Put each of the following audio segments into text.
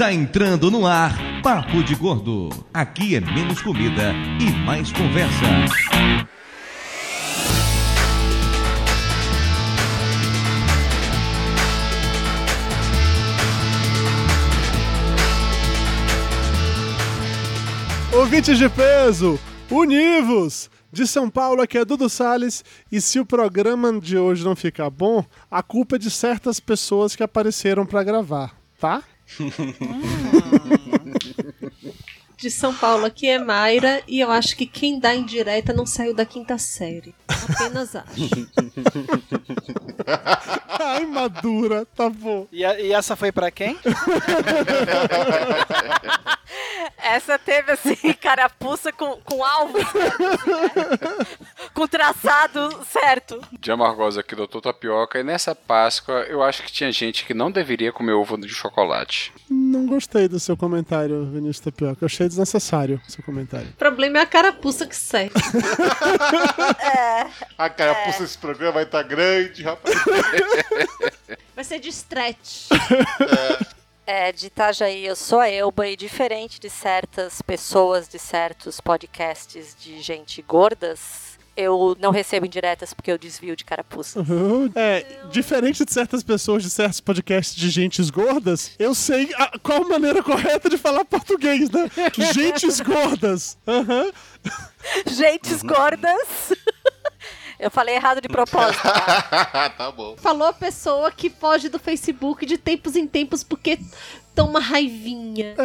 Está entrando no ar Papo de Gordo. Aqui é menos comida e mais conversa. Ouvintes de peso, univos! De São Paulo, aqui é Dudu Salles, e se o programa de hoje não ficar bom, a culpa é de certas pessoas que apareceram pra gravar, tá? 哼哼哼哼哼 De São Paulo, aqui é Mayra, e eu acho que quem dá indireta não saiu da quinta série. Apenas acho. Ai, madura, tá bom. E, a- e essa foi pra quem? Essa teve assim, carapuça com, com alvo né? com traçado certo. de Amargosa aqui, doutor Tapioca, e nessa Páscoa eu acho que tinha gente que não deveria comer ovo de chocolate. Não gostei do seu comentário, Vinícius Tapioca. Eu achei desnecessário seu comentário. O problema é a carapuça que serve. A carapuça desse programa vai estar grande, rapaz. Vai ser de stretch. É, de Itajaí, eu sou a Elba e diferente de certas pessoas de certos podcasts de gente gordas, eu não recebo indiretas porque eu desvio de carapuça. É, diferente de certas pessoas de certos podcasts de gentes gordas, eu sei a- qual a maneira correta de falar português, né? Gentes gordas. Aham. Gentes gordas. Eu falei errado de propósito. tá? tá bom. Falou a pessoa que foge do Facebook de tempos em tempos porque toma raivinha.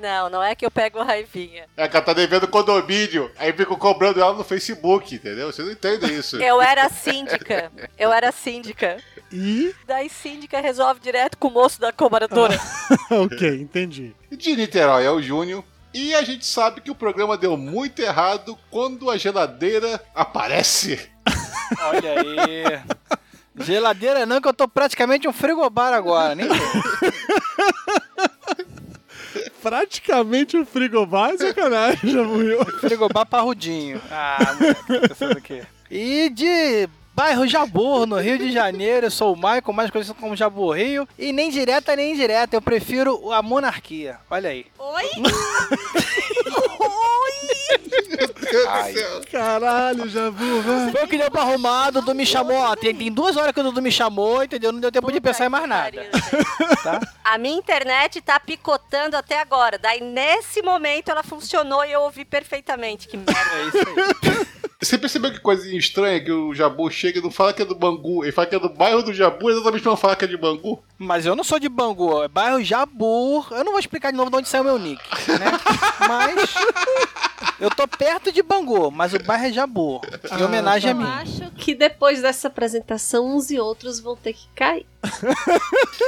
Não, não é que eu pego raivinha. É que ela tá devendo condomínio, aí ficam cobrando ela no Facebook, entendeu? Você não entende isso. Eu era síndica. Eu era síndica. E. Daí síndica resolve direto com o moço da cobradora. ok, entendi. De Niterói é o Júnior. E a gente sabe que o programa deu muito errado quando a geladeira aparece. Olha aí. Geladeira não, que eu tô praticamente um frigobar agora, nem. Praticamente um frigobar é sacanagem, já morreu. Frigobar parrudinho. Ah, moleque, tá pensando o quê? E de bairro Jabor, no Rio de Janeiro, eu sou o Michael, mais conhecido como Jabor Rio. E nem direta nem indireta, eu prefiro a monarquia. Olha aí. Oi? Ai, Caralho, vou, vai. Foi o que deu pra arrumar, Dudu me chamou, ó. Tem, tem duas horas que o Dudu me chamou, entendeu? Não deu tempo de pensar em mais nada. Tá? A minha internet tá picotando até agora. Daí, nesse momento, ela funcionou e eu ouvi perfeitamente. Que merda. É isso aí. Você percebeu que coisa estranha que o Jabu chega e não fala que é do Bangu, ele fala que é do bairro do Jabu, exatamente pra não falar que é de Bangu. Mas eu não sou de Bangu, é bairro Jabur. Eu não vou explicar de novo de onde saiu meu nick, né? Mas eu tô perto de Bangu, mas o bairro é Jabur. Em homenagem a Eu mim. acho que depois dessa apresentação, uns e outros vão ter que cair.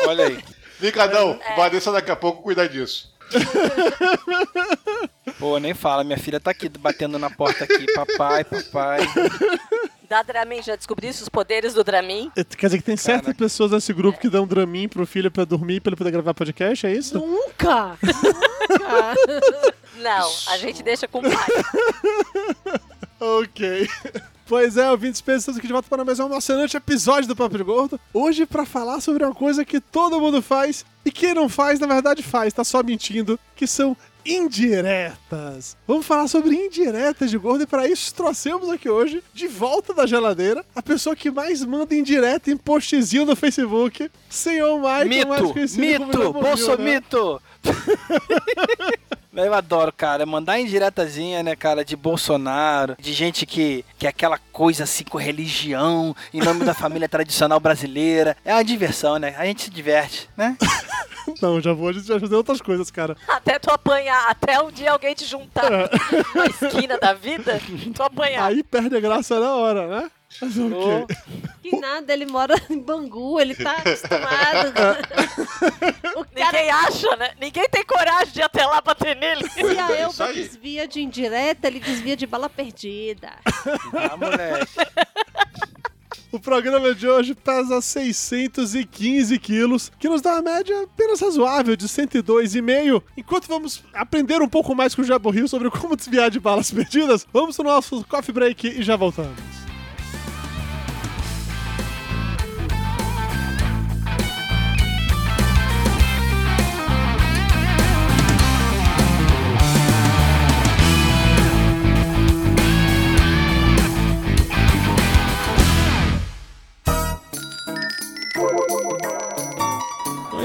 Olha aí. Ligadão, Vanessa daqui a pouco cuida disso. Pô, nem fala, minha filha tá aqui batendo na porta aqui. Papai, papai. Da Dramin, já descobrisse os poderes do Dramin? Quer dizer que tem certas pessoas nesse grupo que dão Dramin pro filho pra dormir pra ele poder gravar podcast, é isso? Nunca! Nunca! Não, a gente deixa com o pai. Ok. Pois é, ouvintes, pensando aqui de volta para mais um emocionante episódio do Papo de Gordo. Hoje para falar sobre uma coisa que todo mundo faz e quem não faz, na verdade faz, tá só mentindo, que são indiretas. Vamos falar sobre indiretas de gordo e para isso trouxemos aqui hoje, de volta da geladeira, a pessoa que mais manda indireta em postzinho no Facebook, senhor Michael, mais Mito, conhecido como mito, Jamboree, bolso né? Eu adoro, cara, mandar indiretazinha, né, cara, de Bolsonaro, de gente que, que é aquela coisa assim com religião, em nome da família tradicional brasileira. É uma diversão, né? A gente se diverte, né? Não, já vou, a gente já ajudou outras coisas, cara. Até tu apanhar, até um dia alguém te juntar na esquina da vida, tu apanhar. Aí perde a graça na hora, né? Ok. Que nada, ele mora em Bangu, ele tá acostumado. o cara, Ninguém acha, né? Ninguém tem coragem de ir até lá bater nele. se a Elba desvia de indireta, ele desvia de bala perdida. Ah, moleque. O programa de hoje pesa 615 quilos, que nos dá uma média apenas razoável de 102,5. Enquanto vamos aprender um pouco mais com o Jabo Rio sobre como desviar de balas perdidas, vamos pro nosso coffee break e já voltamos.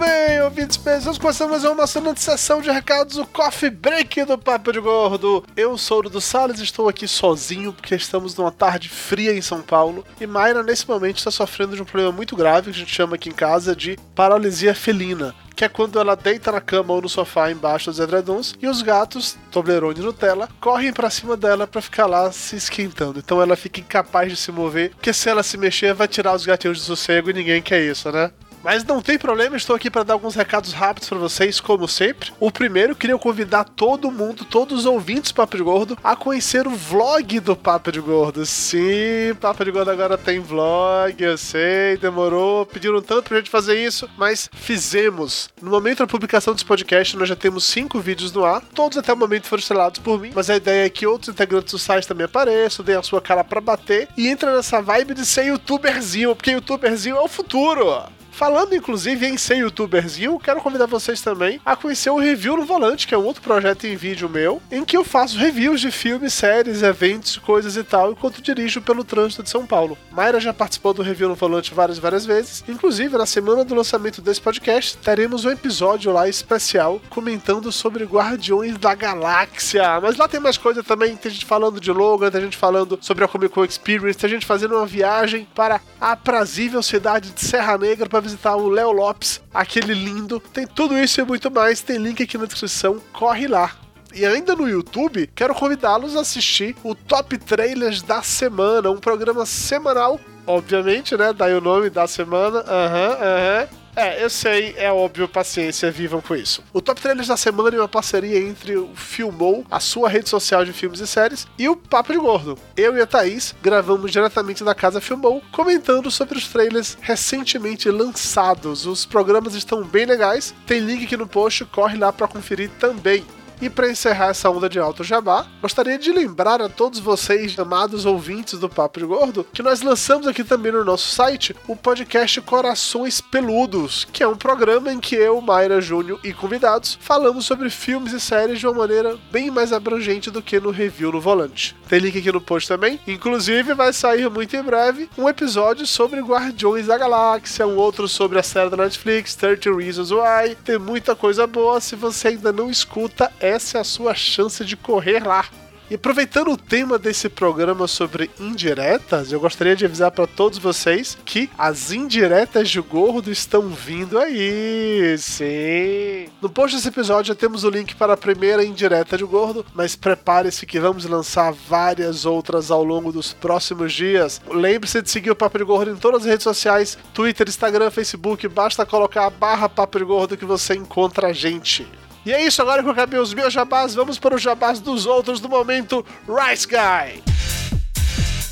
bem, ouvintes pesados, começamos mais uma emocionante sessão de recados, o Coffee Break do Papo de Gordo. Eu sou o Dudu Salles, estou aqui sozinho porque estamos numa tarde fria em São Paulo e Mayra, nesse momento, está sofrendo de um problema muito grave que a gente chama aqui em casa de paralisia felina. Que é quando ela deita na cama ou no sofá embaixo dos edredons e os gatos, Toblerone e Nutella, correm pra cima dela pra ficar lá se esquentando. Então ela fica incapaz de se mover, porque se ela se mexer vai tirar os gatinhos de sossego e ninguém quer isso, né? Mas não tem problema, estou aqui para dar alguns recados rápidos para vocês, como sempre. O primeiro, queria convidar todo mundo, todos os ouvintes do Papo de Gordo, a conhecer o vlog do Papo de Gordo. Sim, Papo de Gordo agora tem vlog, eu sei, demorou, pediram tanto pra gente fazer isso, mas fizemos. No momento da publicação desse podcast, nós já temos cinco vídeos no ar, todos até o momento foram estrelados por mim, mas a ideia é que outros integrantes do site também apareçam, deem a sua cara para bater e entra nessa vibe de ser youtuberzinho, porque youtuberzinho é o futuro. Falando inclusive em ser youtuberzinho, quero convidar vocês também a conhecer o Review no Volante, que é um outro projeto em vídeo meu, em que eu faço reviews de filmes, séries, eventos, coisas e tal, enquanto dirijo pelo trânsito de São Paulo. Mayra já participou do Review no Volante várias várias vezes. Inclusive, na semana do lançamento desse podcast, teremos um episódio lá especial comentando sobre Guardiões da Galáxia. Mas lá tem mais coisa também, tem gente falando de Logan, tem gente falando sobre a Comic Con Experience, tem gente fazendo uma viagem para a aprazível cidade de Serra Negra para visitar o Léo Lopes, aquele lindo. Tem tudo isso e muito mais, tem link aqui na descrição, corre lá. E ainda no YouTube, quero convidá-los a assistir o Top Trailers da Semana, um programa semanal, obviamente, né? Daí o nome da semana. Aham, uhum, aham. Uhum. É, eu sei, é óbvio, paciência, vivam com isso. O Top Trailers da semana é uma parceria entre o Filmou, a sua rede social de filmes e séries, e o Papo de Gordo. Eu e a Thaís gravamos diretamente da casa Filmou, comentando sobre os trailers recentemente lançados. Os programas estão bem legais, tem link aqui no post, corre lá para conferir também. E para encerrar essa onda de alto jabá, gostaria de lembrar a todos vocês, amados ouvintes do Papo de Gordo, que nós lançamos aqui também no nosso site o podcast Corações Peludos, que é um programa em que eu, Mayra Júnior e convidados falamos sobre filmes e séries de uma maneira bem mais abrangente do que no review no volante. Tem link aqui no post também. Inclusive, vai sair muito em breve um episódio sobre Guardiões da Galáxia, um outro sobre a série da Netflix, 30 Reasons Why. Tem muita coisa boa. Se você ainda não escuta, essa é a sua chance de correr lá. E aproveitando o tema desse programa sobre indiretas, eu gostaria de avisar para todos vocês que as indiretas de gordo estão vindo aí. Sim. No post desse episódio já temos o link para a primeira indireta de gordo, mas prepare-se que vamos lançar várias outras ao longo dos próximos dias. Lembre-se de seguir o Papo de Gordo em todas as redes sociais: Twitter, Instagram, Facebook. Basta colocar a barra Papo de Gordo que você encontra a gente. E é isso, agora que eu acabei os meus jabás, vamos para os jabás dos outros do momento, Rice Guy.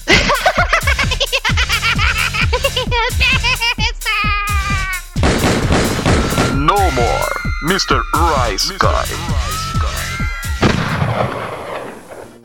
No more, Mr. Rice Guy.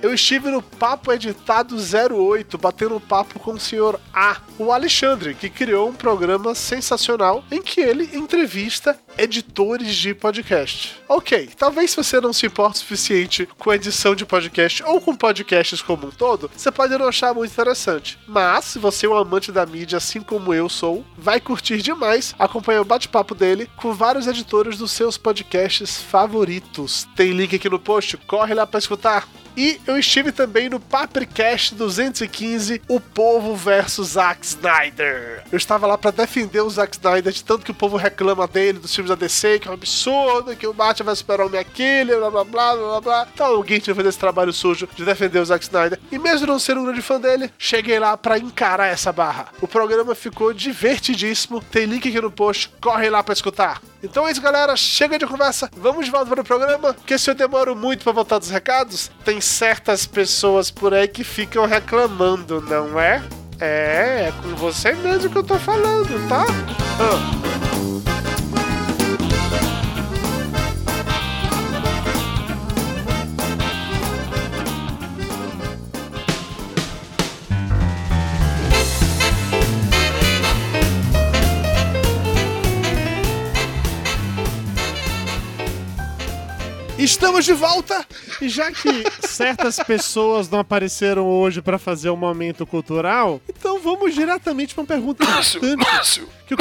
Eu estive no Papo Editado 08, batendo papo com o senhor A, o Alexandre, que criou um programa sensacional em que ele entrevista editores de podcast. Ok, talvez você não se importe o suficiente com edição de podcast ou com podcasts como um todo, você pode não achar muito interessante. Mas, se você é um amante da mídia, assim como eu sou, vai curtir demais acompanhar o bate-papo dele com vários editores dos seus podcasts favoritos. Tem link aqui no post, corre lá para escutar. E eu estive também no Papricast 215, O Povo versus Zack Snyder. Eu estava lá para defender o Zack Snyder de tanto que o povo reclama dele, dos filmes da DC, que é um absurdo, que o Batman vai superar o homem aquele, blá blá blá blá blá. Então alguém tinha que fazer esse trabalho sujo de defender o Zack Snyder. E mesmo não sendo um grande fã dele, cheguei lá para encarar essa barra. O programa ficou divertidíssimo, tem link aqui no post, corre lá para escutar. Então é isso, galera. Chega de conversa. Vamos de volta para o programa. Porque se eu demoro muito para voltar dos recados, tem certas pessoas por aí que ficam reclamando, não é? É, é com você mesmo que eu tô falando, tá? Ah. Estamos de volta! E já que certas pessoas não apareceram hoje para fazer o momento cultural, então vamos diretamente para uma pergunta importante que eu,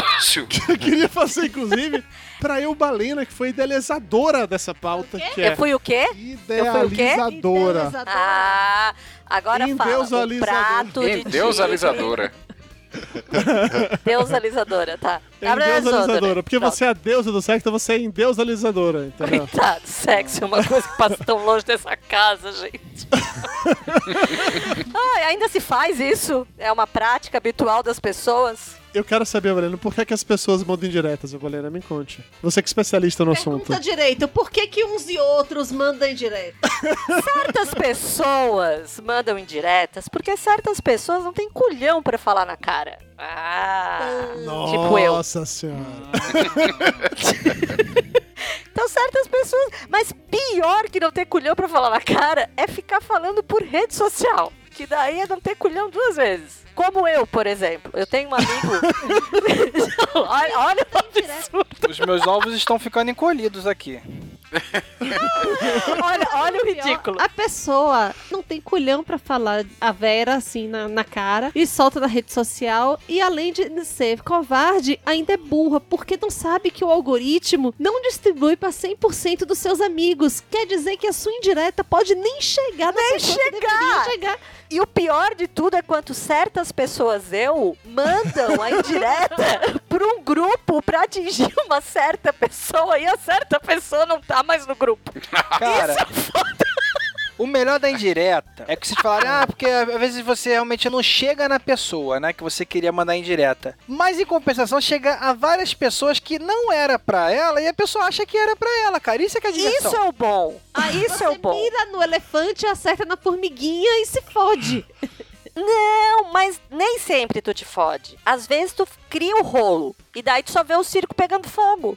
que eu queria fazer, inclusive, para eu, Balena, que foi idealizadora dessa pauta. Que é Eu fui o quê? Eu fui o quê? Idealizadora. Ah, agora fala. O prato de Endeusalidora. Deusalizadora, tá. Endeusalidora. Porque Pronto. você é a deusa do sexo, então você é endeusalidora, entendeu? Coitado, sexo é uma coisa que passa tão longe dessa casa, gente. Ai, ainda se faz isso? É uma prática habitual das pessoas? Eu quero saber, Valena, por que, que as pessoas mandam indiretas, Valena? Me conte. Você que é especialista no assunto. Pergunta direito, por que que uns e outros mandam em direto? Certas pessoas mandam indiretas porque certas pessoas não têm culhão pra falar na cara. Ah, tipo eu. Nossa senhora. Então, certas pessoas. Mas pior que não ter culhão pra falar na cara é ficar falando por rede social. Que daí é não ter culhão duas vezes. Como eu, por exemplo. Eu tenho um amigo. olha, olha o absurdo. Os meus ovos estão ficando encolhidos aqui. Olha, olha o ridículo. A pessoa não tem culhão pra falar a Vera assim na, na cara e solta na rede social. E além de ser covarde, ainda é burra, porque não sabe que o algoritmo não distribui pra 100% dos seus amigos. Quer dizer que a sua indireta pode nem chegar na Nem pessoa chegar. chegar. E o pior de tudo é quanto certas pessoas eu mandam a indireta pra um grupo pra atingir uma certa pessoa e a certa pessoa não tá mais no grupo. Cara, Isso é foda. o melhor da indireta é que vocês falarem, ah, porque às vezes você realmente não chega na pessoa, né, que você queria mandar indireta. Mas em compensação chega a várias pessoas que não era pra ela e a pessoa acha que era pra ela, cara. Isso é que é diversão. Isso é o bom. Aí Isso é o bom. mira no elefante, acerta na formiguinha e se fode. Não, mas nem sempre tu te fode. Às vezes tu cria o rolo e daí tu só vê o circo pegando fogo.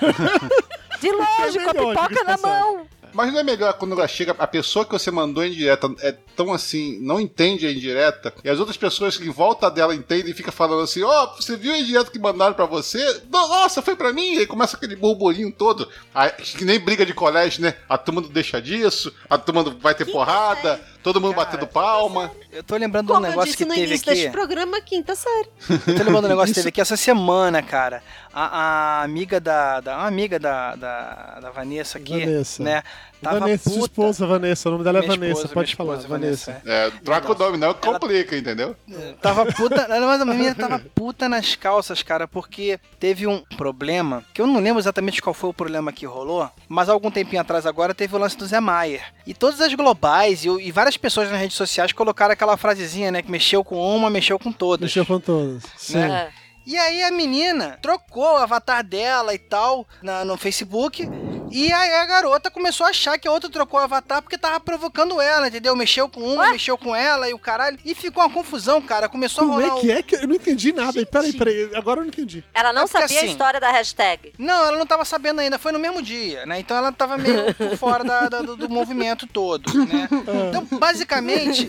De longe, com a pipoca diga-se na mão. Mas não é melhor quando ela chega, a pessoa que você mandou em direta é tão assim, não entende a indireta, e as outras pessoas que em volta dela entendem e fica falando assim, ó, você viu a indireta que mandaram pra você? No- Nossa, foi pra mim! E aí começa aquele burburinho todo. Aí, que nem briga de colégio, né? A turma não deixa disso, a turma não vai ter porrada, todo mundo batendo palma. Eu tô lembrando de um Como eu negócio disse que no teve início aqui. deste programa, quinta série. Eu tô lembrando de um negócio que teve aqui essa semana, cara. A, a amiga da, da. Uma amiga da, da, da Vanessa aqui, Vanessa. né? Tava Vanessa, sua puta. esposa, Vanessa. O nome dela é Minha Vanessa, esposa, pode minha falar. esposa, Vanessa. É, troca o nome, não complica, entendeu? Tava puta. Mas a menina tava puta nas calças, cara, porque teve um problema, que eu não lembro exatamente qual foi o problema que rolou, mas algum tempinho atrás agora teve o lance do Zé Maier. E todas as globais e, e várias pessoas nas redes sociais colocaram aquela frasezinha, né? Que mexeu com uma, mexeu com todas. Mexeu com todas. Sim. né? E aí a menina trocou o avatar dela e tal na- no Facebook. E aí a garota começou a achar que a outra trocou o avatar porque tava provocando ela, entendeu? Mexeu com uma, mexeu com ela e o caralho. E ficou uma confusão, cara. Começou Como a é rolar. que é que eu não entendi nada? E Peraí, peraí, agora eu não entendi. Ela não É sabia a assim- história da hashtag. Não, ela não tava sabendo ainda, foi no mesmo dia, né? Então ela tava meio por fora da- da- do, do movimento todo, né? Então, basicamente,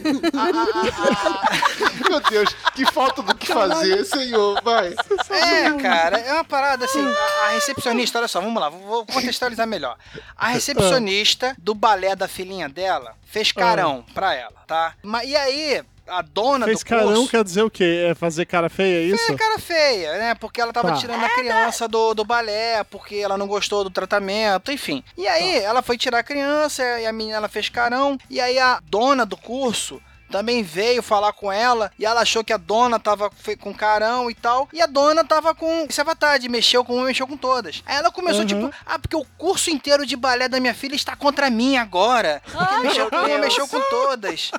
Meu Deus, que falta do que fazer, senhor, vai. É, cara, é uma parada assim. A, a recepcionista, olha só, vamos lá, vou, vou contextualizar melhor. A recepcionista do balé da filhinha dela fez carão pra ela, tá? E aí, a dona Fez do carão curso. quer dizer o quê? É fazer cara feia, é isso? É cara feia, né? Porque ela tava Tá. tirando a criança do, do balé, porque ela não gostou do tratamento, enfim. E aí, ela foi tirar a criança e a menina ela fez carão. E aí, a dona do curso também veio falar com ela e ela achou que a dona tava com carão e tal. E a dona tava com esse avatar de mexeu com uma, mexeu com todas. Aí ela começou, Uhum. tipo, ah, porque o curso inteiro de balé da minha filha está contra mim agora. Porque Ai, mexeu com uma, mexeu com todas.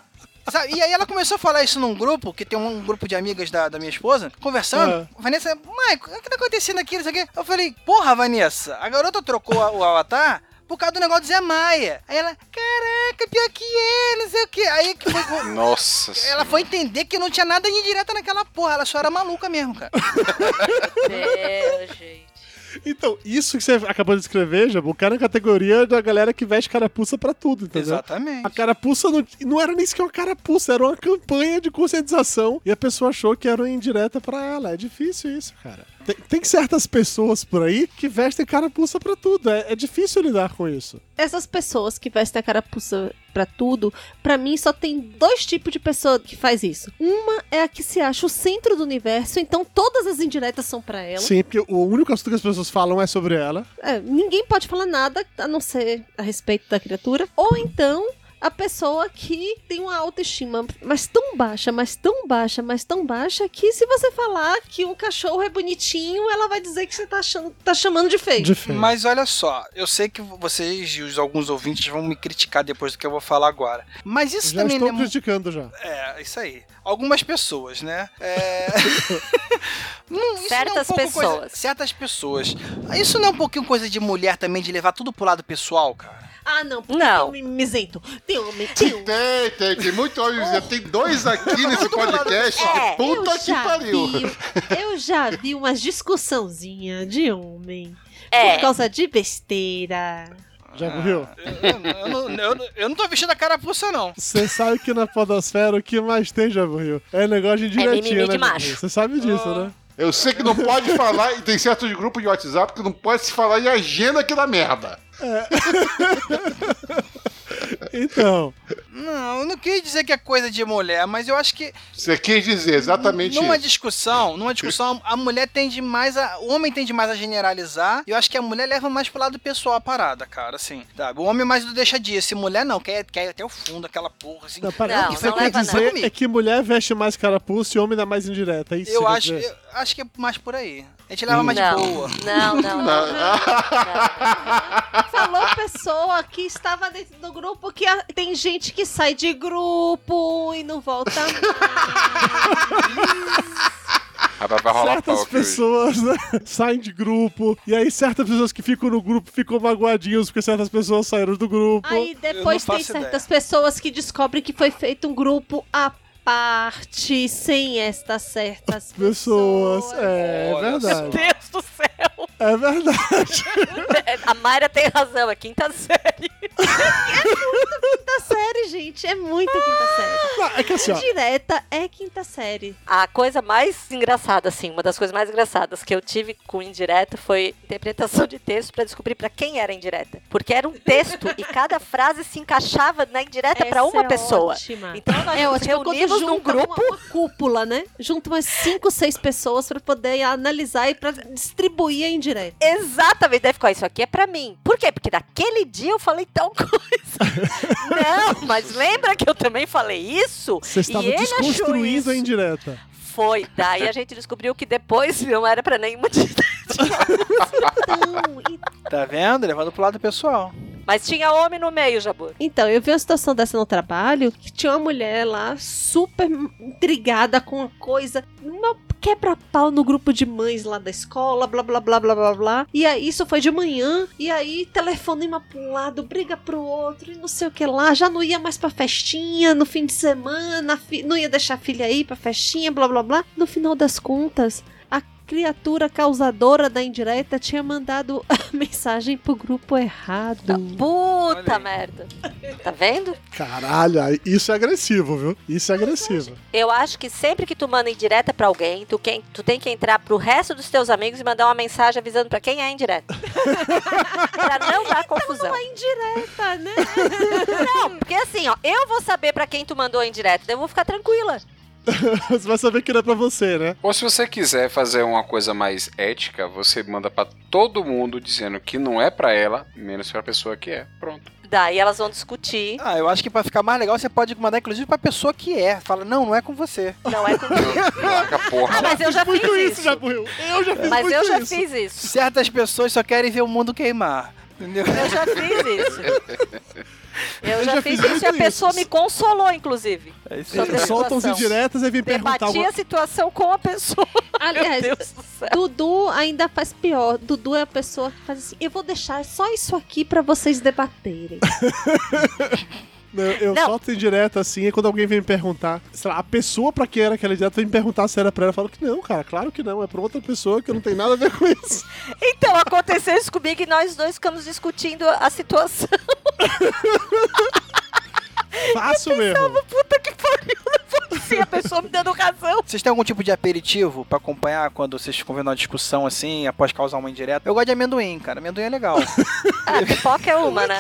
Sabe? E aí ela começou a falar isso num grupo, que tem um grupo de amigas da, da minha esposa, conversando. Vanessa, mãe, o que tá acontecendo aqui? Não sei o quê. Eu falei, porra, Vanessa, a garota trocou o avatar por causa do negócio do Zé Maia. Aí ela, caraca, pior que é, não sei o quê. Aí que foi. Nossa Ela foi entender que não tinha nada de indireta naquela porra, ela só era maluca mesmo, cara. Meu, gente. Então, isso que você acabou de escrever, Jabu, cai na categoria da galera que veste carapuça pra tudo, entendeu? Exatamente. A carapuça não, não era nem sequer uma carapuça, era uma campanha de conscientização e a pessoa achou que era uma indireta pra ela. É difícil isso, cara. Tem, tem certas pessoas por aí que vestem carapuça pra tudo. É, é difícil lidar com isso. Essas pessoas que vestem a carapuça pra tudo, pra mim só tem dois tipos de pessoa que faz isso. Uma é a que se acha o centro do universo, então todas as indiretas são pra ela. Sim, porque o único assunto que as pessoas falam é sobre ela. É, ninguém pode falar nada a não ser a respeito da criatura. Ou então a pessoa que tem uma autoestima, mas tão baixa, mas tão baixa, mas tão baixa, que se você falar que um cachorro é bonitinho, ela vai dizer que você tá, achando, tá chamando de feio. Mas olha só, eu sei que vocês e os, alguns ouvintes vão me criticar depois do que eu vou falar agora. Mas isso Já também estou não é criticando já. É, isso aí. Algumas pessoas, né? É... Hum, Certas não é um pessoas. coisa- Certas pessoas. Isso não é um pouquinho coisa de mulher também, de levar tudo pro lado pessoal, cara? Ah, não, porque Não. tem homem isento. Tem homem, tem um. Tem, tem, tem muito homem dizendo. Tem dois aqui nesse podcast. É, Puta eu que já pariu. vi- eu já vi umas discussãozinha de homem. É. Por causa de besteira. Já morreu? Eu, eu não, eu, não- eu não tô vestindo a carapuça, não. Você sabe que na podosfera o que mais tem, já morreu? É negócio de direitinho, mimimi de né? macho. Você sabe disso, né? Eu sei que não pode falar, e tem certos grupos de WhatsApp que não pode se falar em agenda que dá merda. Uh. Então, Não, eu não quis dizer que é coisa de mulher, mas eu acho que Você quis dizer exatamente numa isso. discussão, numa discussão, a mulher tende mais a. O homem tende mais a generalizar. E eu acho que a mulher leva mais pro lado pessoal a parada, cara, assim. Sabe? O homem mais do deixa disso. E mulher não, quer, quer ir até o fundo, aquela porra, assim. não, para, Não, o que você não quer leva dizer não. é que mulher veste mais carapuça e homem dá mais indireta. É isso Eu acho, eu acho que é mais por aí. A gente leva mais não. de boa. Não, não, não. Falou pessoa que estava dentro do grupo que a- tem gente que sai de grupo e não volta mais. Certas pessoas né, saem de grupo, e aí certas pessoas que ficam no grupo ficam magoadinhos porque certas pessoas saíram do grupo. Aí depois tem certas pessoas que descobrem que foi feito um grupo à parte, sem estas certas pessoas. É, é Olha verdade. Deus do céu. É verdade. A Mayra tem razão, é quinta série. Quinta série, gente. É muito quinta série. Não, é que assim, ó. Direta é quinta série. A coisa mais engraçada, assim, uma das coisas mais engraçadas que eu tive com indireta foi interpretação de texto pra descobrir pra quem era indireta. Porque era um texto e cada frase se encaixava na indireta pra Essa uma é pessoa. ótima. Então nós É nos ótimo reunimos num grupo. Uma, uma cúpula, né? Junta umas cinco, seis pessoas pra poder analisar e pra distribuir a indireta. Exatamente, deve ficar, isso aqui é pra mim. Por quê? Porque naquele dia eu falei tal coisa. Não, mas lembra que eu também falei isso? Você estava e desconstruindo isso. a indireta. Foi. Daí a gente descobriu que depois não era pra nenhuma de Então, e- Tá vendo? Levando pro lado pessoal. Mas tinha homem no meio, Jabu. então, eu vi uma situação dessa no trabalho que tinha uma mulher lá super intrigada com uma coisa, uma quebra-pau no grupo de mães lá da escola, blá blá blá blá blá blá. E aí isso foi de manhã, e aí telefonema pra um lado, briga pro outro, e não sei o que lá, já não ia mais pra festinha no fim de semana, não ia deixar a filha ir pra festinha, blá blá blá. No final das contas, criatura causadora da indireta tinha mandado a mensagem pro grupo errado. Puta merda. Tá vendo? Caralho, isso é agressivo, viu? Isso é agressivo. Eu acho que sempre que tu manda indireta pra alguém, tu, quem, tu tem que entrar pro resto dos teus amigos e mandar uma mensagem avisando pra quem é indireta. pra não dar confusão. Não é indireta, né? Não, porque assim, ó, eu vou saber pra quem tu mandou a indireta, daí eu vou ficar tranquila. Você vai saber que não é pra você, né? Ou se você quiser fazer uma coisa mais ética, você manda pra todo mundo dizendo que não é pra ela, menos pra pessoa que é. Pronto. Daí elas vão discutir. Ah, eu acho que pra ficar mais legal, você pode mandar inclusive pra pessoa que é. Fala, não, não é com você. Não é com a porra. Ah, mas eu já fiz Muito isso, isso. já morreu. Eu já fiz Mas muito eu já isso. fiz isso. Certas pessoas só querem ver o mundo queimar. Entendeu? Eu já fiz isso. Eu, Eu já, já fiz fiz isso e a pessoa isso. me consolou, inclusive. É isso Sobre Soltam as indiretas e vem perguntar Debati a situação com a pessoa. Aliás, Meu Deus do céu. Dudu ainda faz pior. Dudu é a pessoa que faz assim: eu vou deixar só isso aqui pra vocês debaterem. Não, eu Não. solto indireta assim, e quando alguém vem me perguntar, sei lá, a pessoa pra quem era aquela indireta vem me perguntar se era pra ela, eu falo que não, cara, claro que não, é pra outra pessoa que não tem nada a ver com isso. Então, aconteceu isso comigo e nós dois ficamos discutindo a situação. Fácil mesmo. Puta que pariu, não foi assim, a pessoa me dando razão. Vocês têm algum tipo de aperitivo pra acompanhar quando vocês ficam vendo uma discussão assim, após causar uma indireta? Eu gosto de amendoim, cara. Amendoim é legal. Ah, pipoca é uma, né?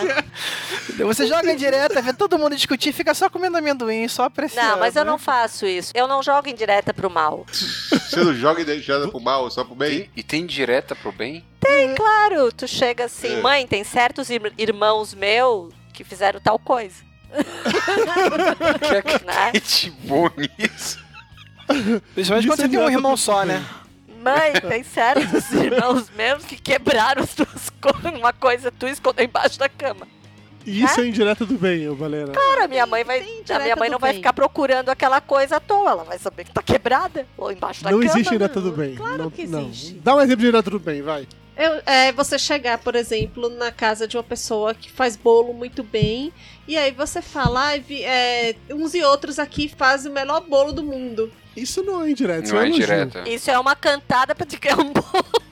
Você joga indireta, vê todo mundo discutir, fica só comendo amendoim, só apreciando. Não, mas eu né? não faço isso. Eu não jogo em direta pro mal. Você não joga indireta pro mal, só pro bem? E tem direta pro bem? Tem, claro. Tu chega assim, É. mãe, tem certos ir- irmãos meus que fizeram tal coisa. Que acredite bom nisso. Principalmente Isso quando é você tem um irmão só, né? Mãe, tem certos irmãos meus que quebraram as tuas coisas. Uma coisa tu escondeu embaixo da cama. Isso é indireta do bem, Valera. Cara, a minha mãe vai. Tem A minha mãe não vai bem. ficar procurando aquela coisa à toa. Ela vai saber que tá quebrada ou embaixo da Não cama. existe indireta do bem. Claro não, que não. existe. Dá um exemplo de indireta do bem, vai. Eu- é você chegar, por exemplo, na casa de uma pessoa que faz bolo muito bem, e aí você fala, "Ai, vi- é, uns e outros aqui fazem o melhor bolo do mundo. Isso não é indireta, isso Não é é elogio. indireta. Isso é uma cantada pra te ganhar um bolo.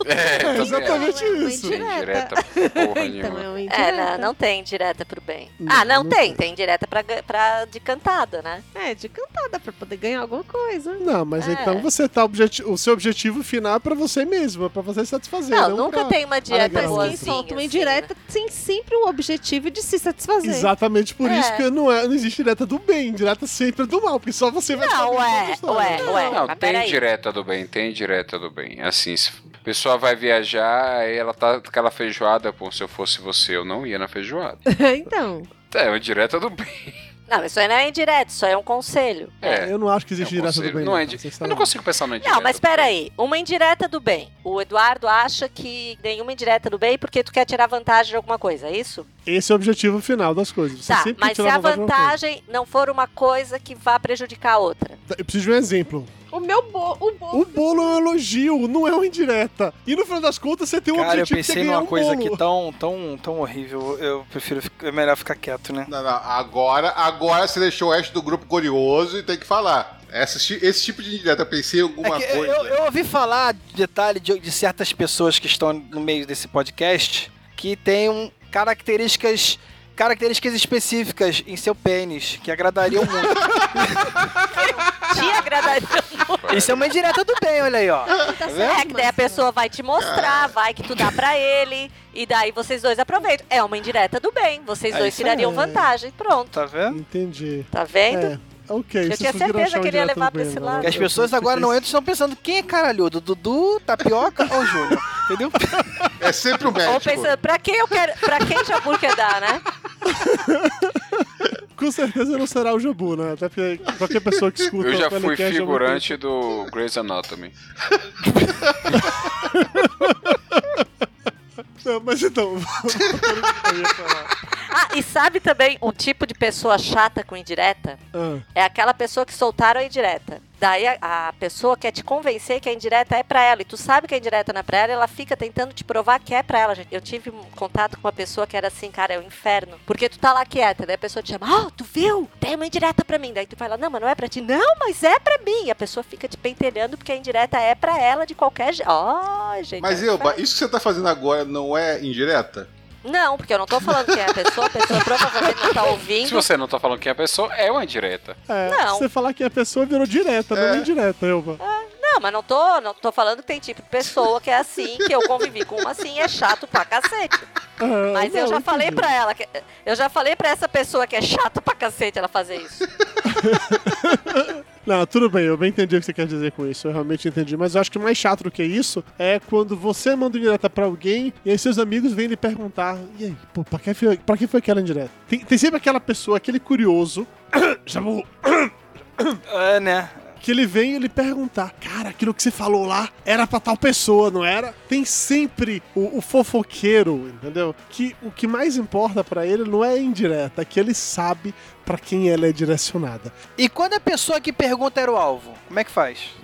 É, É exatamente Não, é isso. indireta. Indireta porra Então é uma É, indireta. não, não tem direta pro bem. Não, ah, não, não tem. tem. Tem direta pra, pra de cantada, né? É, de cantada pra poder ganhar alguma coisa. Não, mas É. então você tá objeti o seu objetivo final é pra você mesmo, é pra você satisfazer. Não, não nunca pra- tem uma direta alegar Mas quem solta uma assim, indireta tem sempre o objetivo de se satisfazer. Exatamente por É. isso que não, é, não existe direta do bem, direta sempre é do mal, porque só você vai Não, saber ué, história. Ué, ué. Não, mas tem direta do bem, tem direta do bem. Assim, se a pessoa vai viajar, aí ela tá com aquela feijoada, pô, se eu fosse você, eu não ia na feijoada. então. É, uma direta do bem. Não, isso aí não é indireto, isso aí é um conselho. É. Eu não acho que É um existe direta do conselho. bem. Não é não, di- você está Eu não consigo pensar no indireta. Não, mas peraí. Uma indireta do bem. O Eduardo acha que nenhuma indireta do bem porque tu quer tirar vantagem de alguma coisa, é isso? Esse é o objetivo final das coisas. Você Tá, mas se a vantagem não for uma coisa que vá prejudicar a outra. Eu preciso de um exemplo. O meu bolo. O bolo. O bolo é um elogio, não é uma indireta. E no final das contas, você tem um Cara, eu objetivo que pensei é ganhar numa um coisa bolo. aqui tão, tão, tão horrível. Eu prefiro. É melhor ficar quieto, né? Não, não, agora, agora você deixou o resto do grupo curioso e tem que falar. Essa, esse tipo de indireta, eu pensei em É alguma que coisa. eu, eu ouvi falar detalhe de, de certas pessoas que estão no meio desse podcast que têm um- características características específicas em seu pênis que agradariam muito. Te agradaria. Isso é uma indireta do bem, olha aí, ó. Tá É certo, que daí a pessoa vai te mostrar, vai que tu dá pra ele, e daí vocês dois aproveitam. É uma indireta do bem, vocês É dois tirariam aí. vantagem, pronto. Tá vendo? Entendi. Tá vendo? É, ok. Eu tinha certeza que ele ia levar pra esse né? lado. Que as pessoas agora entram e estão pensando quem é caralhudo, Dudu, Tapioca ou Júnior? Entendeu? É sempre o Ou médico. pensando, pra quem eu quero. Pra quem Jabur quer dar, né? Com certeza não será o Jabu, né? Até porque qualquer pessoa que escuta Eu já o fui é figurante do Grey's Anatomy. Não, mas então. Ah, e sabe também um tipo de pessoa chata com indireta? Ah, É aquela pessoa que soltaram a indireta. Daí a, a pessoa quer te convencer que a indireta é pra ela. E tu sabe que a indireta não é pra ela, ela fica tentando te provar que é pra ela. Eu tive um contato com uma pessoa que era assim, cara, é o inferno. Porque tu tá lá quieta, daí a pessoa te chama, ó, tu viu? Tem uma indireta pra mim. Daí tu fala, não, mas não é pra ti. Não, mas é pra mim. E a pessoa fica te pentelhando porque a indireta é pra ela de qualquer jeito. Ó, gente. Mas, é um Elba, isso que você tá fazendo agora não é indireta? Não, porque eu não tô falando quem é a pessoa, a pessoa provavelmente não tá ouvindo. Se você não tá falando quem é a pessoa, é uma indireta. é, Não. se você falar que a pessoa virou direta, não É. indireta, Elba. Não, mas não tô, não tô falando que tem tipo de pessoa que é assim, que eu convivi com uma assim, é chato pra cacete. Ah, Mas eu não, já falei entendi. pra ela, que, eu já falei pra essa pessoa que é chato pra cacete ela fazer isso. Não, tudo bem, eu bem entendi o que você quer dizer com isso, eu realmente entendi. Mas eu acho que mais chato do que isso é quando você manda indireta pra alguém e aí seus amigos vêm lhe perguntar: e aí, pô, pra que foi, pra que foi aquela indireta? Tem, tem sempre aquela pessoa, aquele curioso, chamou, É, né? Que ele vem e ele perguntar: Cara, aquilo que você falou lá era pra tal pessoa, não era? Tem sempre o, o fofoqueiro, entendeu? Que o que mais importa pra ele não é indireta, é que ele sabe pra quem ela é direcionada. E quando a pessoa que pergunta era o alvo, como é que faz?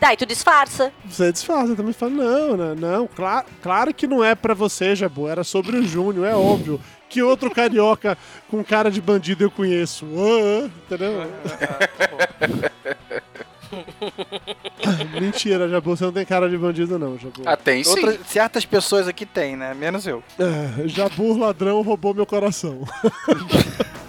Daí tu disfarça. Você disfarça, também fala: Não, não, não, claro, claro que não é pra você, Jabu, era sobre o Júnior, é óbvio. Que outro carioca com cara de bandido eu conheço? Ah, ah, entendeu? Mentira, Jabu, você não tem cara de bandido, não, Jabu. Ah, tem sim. Outras- certas pessoas aqui tem, né? Menos eu. É, Jabur ladrão roubou meu coração.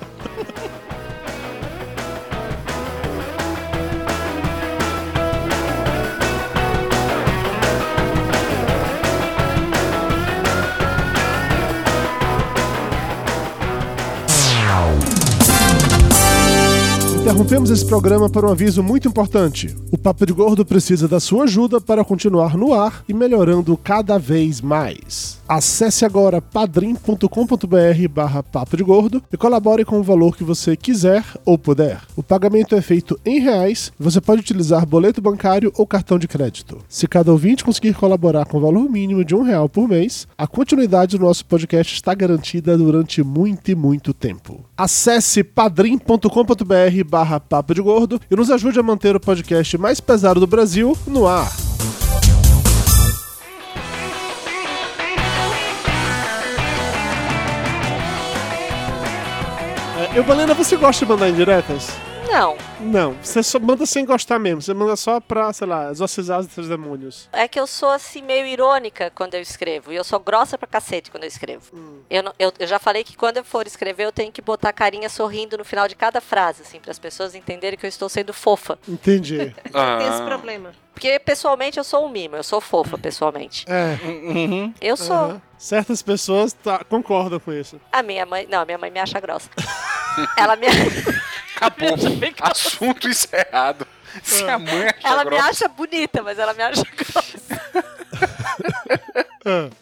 Interrompemos esse programa para um aviso muito importante. O Papo de Gordo precisa da sua ajuda para continuar no ar e melhorando cada vez mais. Acesse agora padrim.com.br barra Papo de Gordo e colabore com o valor que você quiser ou puder. O pagamento é feito em reais e você pode utilizar boleto bancário ou cartão de crédito. Se cada ouvinte conseguir colaborar com o valor mínimo de um real por mês, a continuidade do nosso podcast está garantida durante muito e muito tempo. Acesse padrim.com.br barra Papo de Gordo e nos ajude a manter o podcast mais pesado do Brasil no ar. É, Eu, Balena, você gosta de mandar indiretas? Não. Não, você só manda sem gostar mesmo. Você manda só pra, sei lá, exorcizar os seus demônios. É que eu sou assim meio irônica quando eu escrevo. E eu sou grossa pra cacete quando eu escrevo. Eu, não- eu, eu já falei que quando eu for escrever, eu tenho que botar carinha sorrindo no final de cada frase, assim, para as pessoas entenderem que eu estou sendo fofa. Entendi. Tem esse problema. Porque pessoalmente eu sou um mimo, eu sou fofa pessoalmente. É. Eu sou. Aham. Certas pessoas tá- concordam com isso. A minha mãe. Não, a minha mãe me acha grossa. Ela me. Acabou. Assunto encerrado. Se a mãe acha Ela me grossa- acha bonita, mas ela me acha grossa.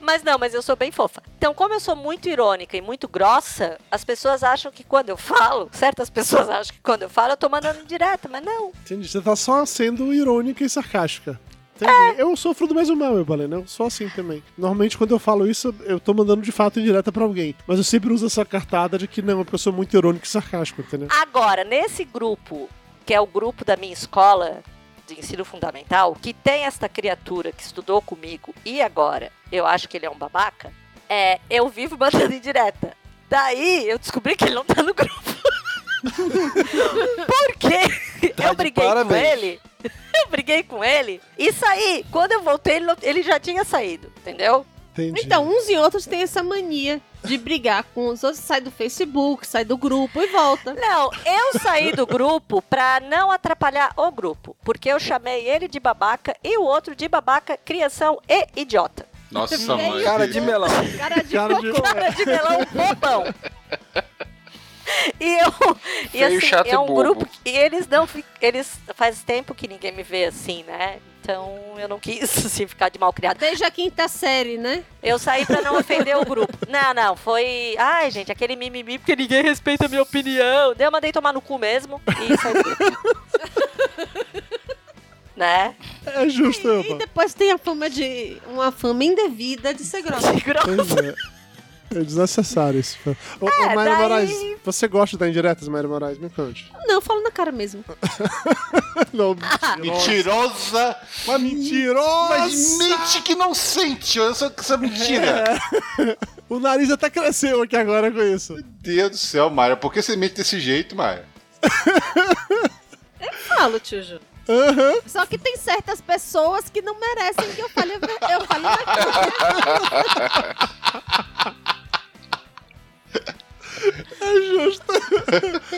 Mas não, mas eu sou bem fofa. Então, como eu sou muito irônica e muito grossa, as pessoas acham que quando eu falo, certas pessoas acham que quando eu falo, eu tô mandando direta, mas não. Entendi. Você tá só sendo irônica e sarcástica. Entendi. É. Eu sofro do mesmo mal, meu Balena. Eu sou assim também. Normalmente, quando eu falo isso, eu tô mandando de fato indireta pra alguém. Mas eu sempre uso essa cartada de que não, é porque eu sou muito irônico e sarcástico, entendeu? Agora, nesse grupo, que é o grupo da minha escola de ensino fundamental, que tem esta criatura que estudou comigo e agora eu acho que ele é um babaca, é, eu vivo mandando indireta. Daí eu descobri que ele não tá no grupo. Por quê? Tá eu briguei com ele. Eu briguei com ele e saí. Quando eu voltei, ele, não- ele já tinha saído, entendeu? Entendi. Então, uns e outros têm essa mania de brigar com os outros, sai do Facebook, sai do grupo e volta. Não, eu saí do grupo pra não atrapalhar o grupo. Porque eu chamei ele de babaca e o outro de babaca, criação e idiota. Nossa, Bem, mãe. Cara de melão. Cara de Cara de- cocô. Cara de melão bobão. E eu. E Feio, assim, chato e é um bobo. grupo. E eles não. Eles. Faz tempo que ninguém me vê assim, né? Então eu não quis assim, ficar de mal criado. Desde a quinta série, né? Eu saí pra não ofender o grupo. Não, não, foi. Ai, gente, aquele mimimi porque ninguém respeita a minha opinião. Eu mandei tomar no cu mesmo e saí do grupo. né? É justo, E Elba. depois tem a fama de. uma fama indevida de ser grossa. Pois é. É desnecessário isso. Ô, É, ô Mayra daí- Moraes, você gosta de dar indiretas, Mayra Moraes? Me conte. Não, eu falo na cara mesmo. Não, Mentirosa. Mas mentirosa! Mas mente que não sente. Olha só que essa mentira. O nariz até cresceu aqui agora com isso. Meu Deus do céu, Maia. Por que você mente desse jeito, Maia? Falo, tio Ju. Aham. Só que tem certas pessoas que não merecem que eu fale, eu fale na cara. É justo.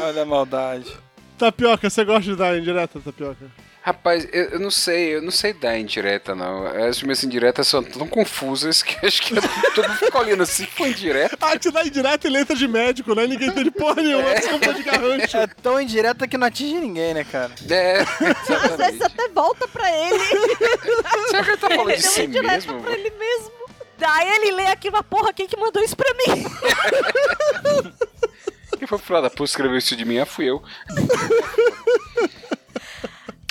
Olha a maldade. Tapioca, você gosta de dar indireta, Tapioca? Rapaz, eu, eu não sei, eu não sei dar indireta, não. As minhas indiretas são tão confusas que acho que todo mundo fica olhando assim, foi indireta. Ah, te dá indireta e letra de médico, né? Ninguém entende porra nenhuma, desculpa de garrancho. É tão indireta que não atinge ninguém, né, cara? É, Às vezes até volta pra ele. Será que ele tá falando de uma si indireta mesmo? pra ele mesmo. Daí ele lê aqui uma porra, quem que mandou isso pra mim? Quem foi pro lado da puta escreveu isso de mim? Ah, fui eu.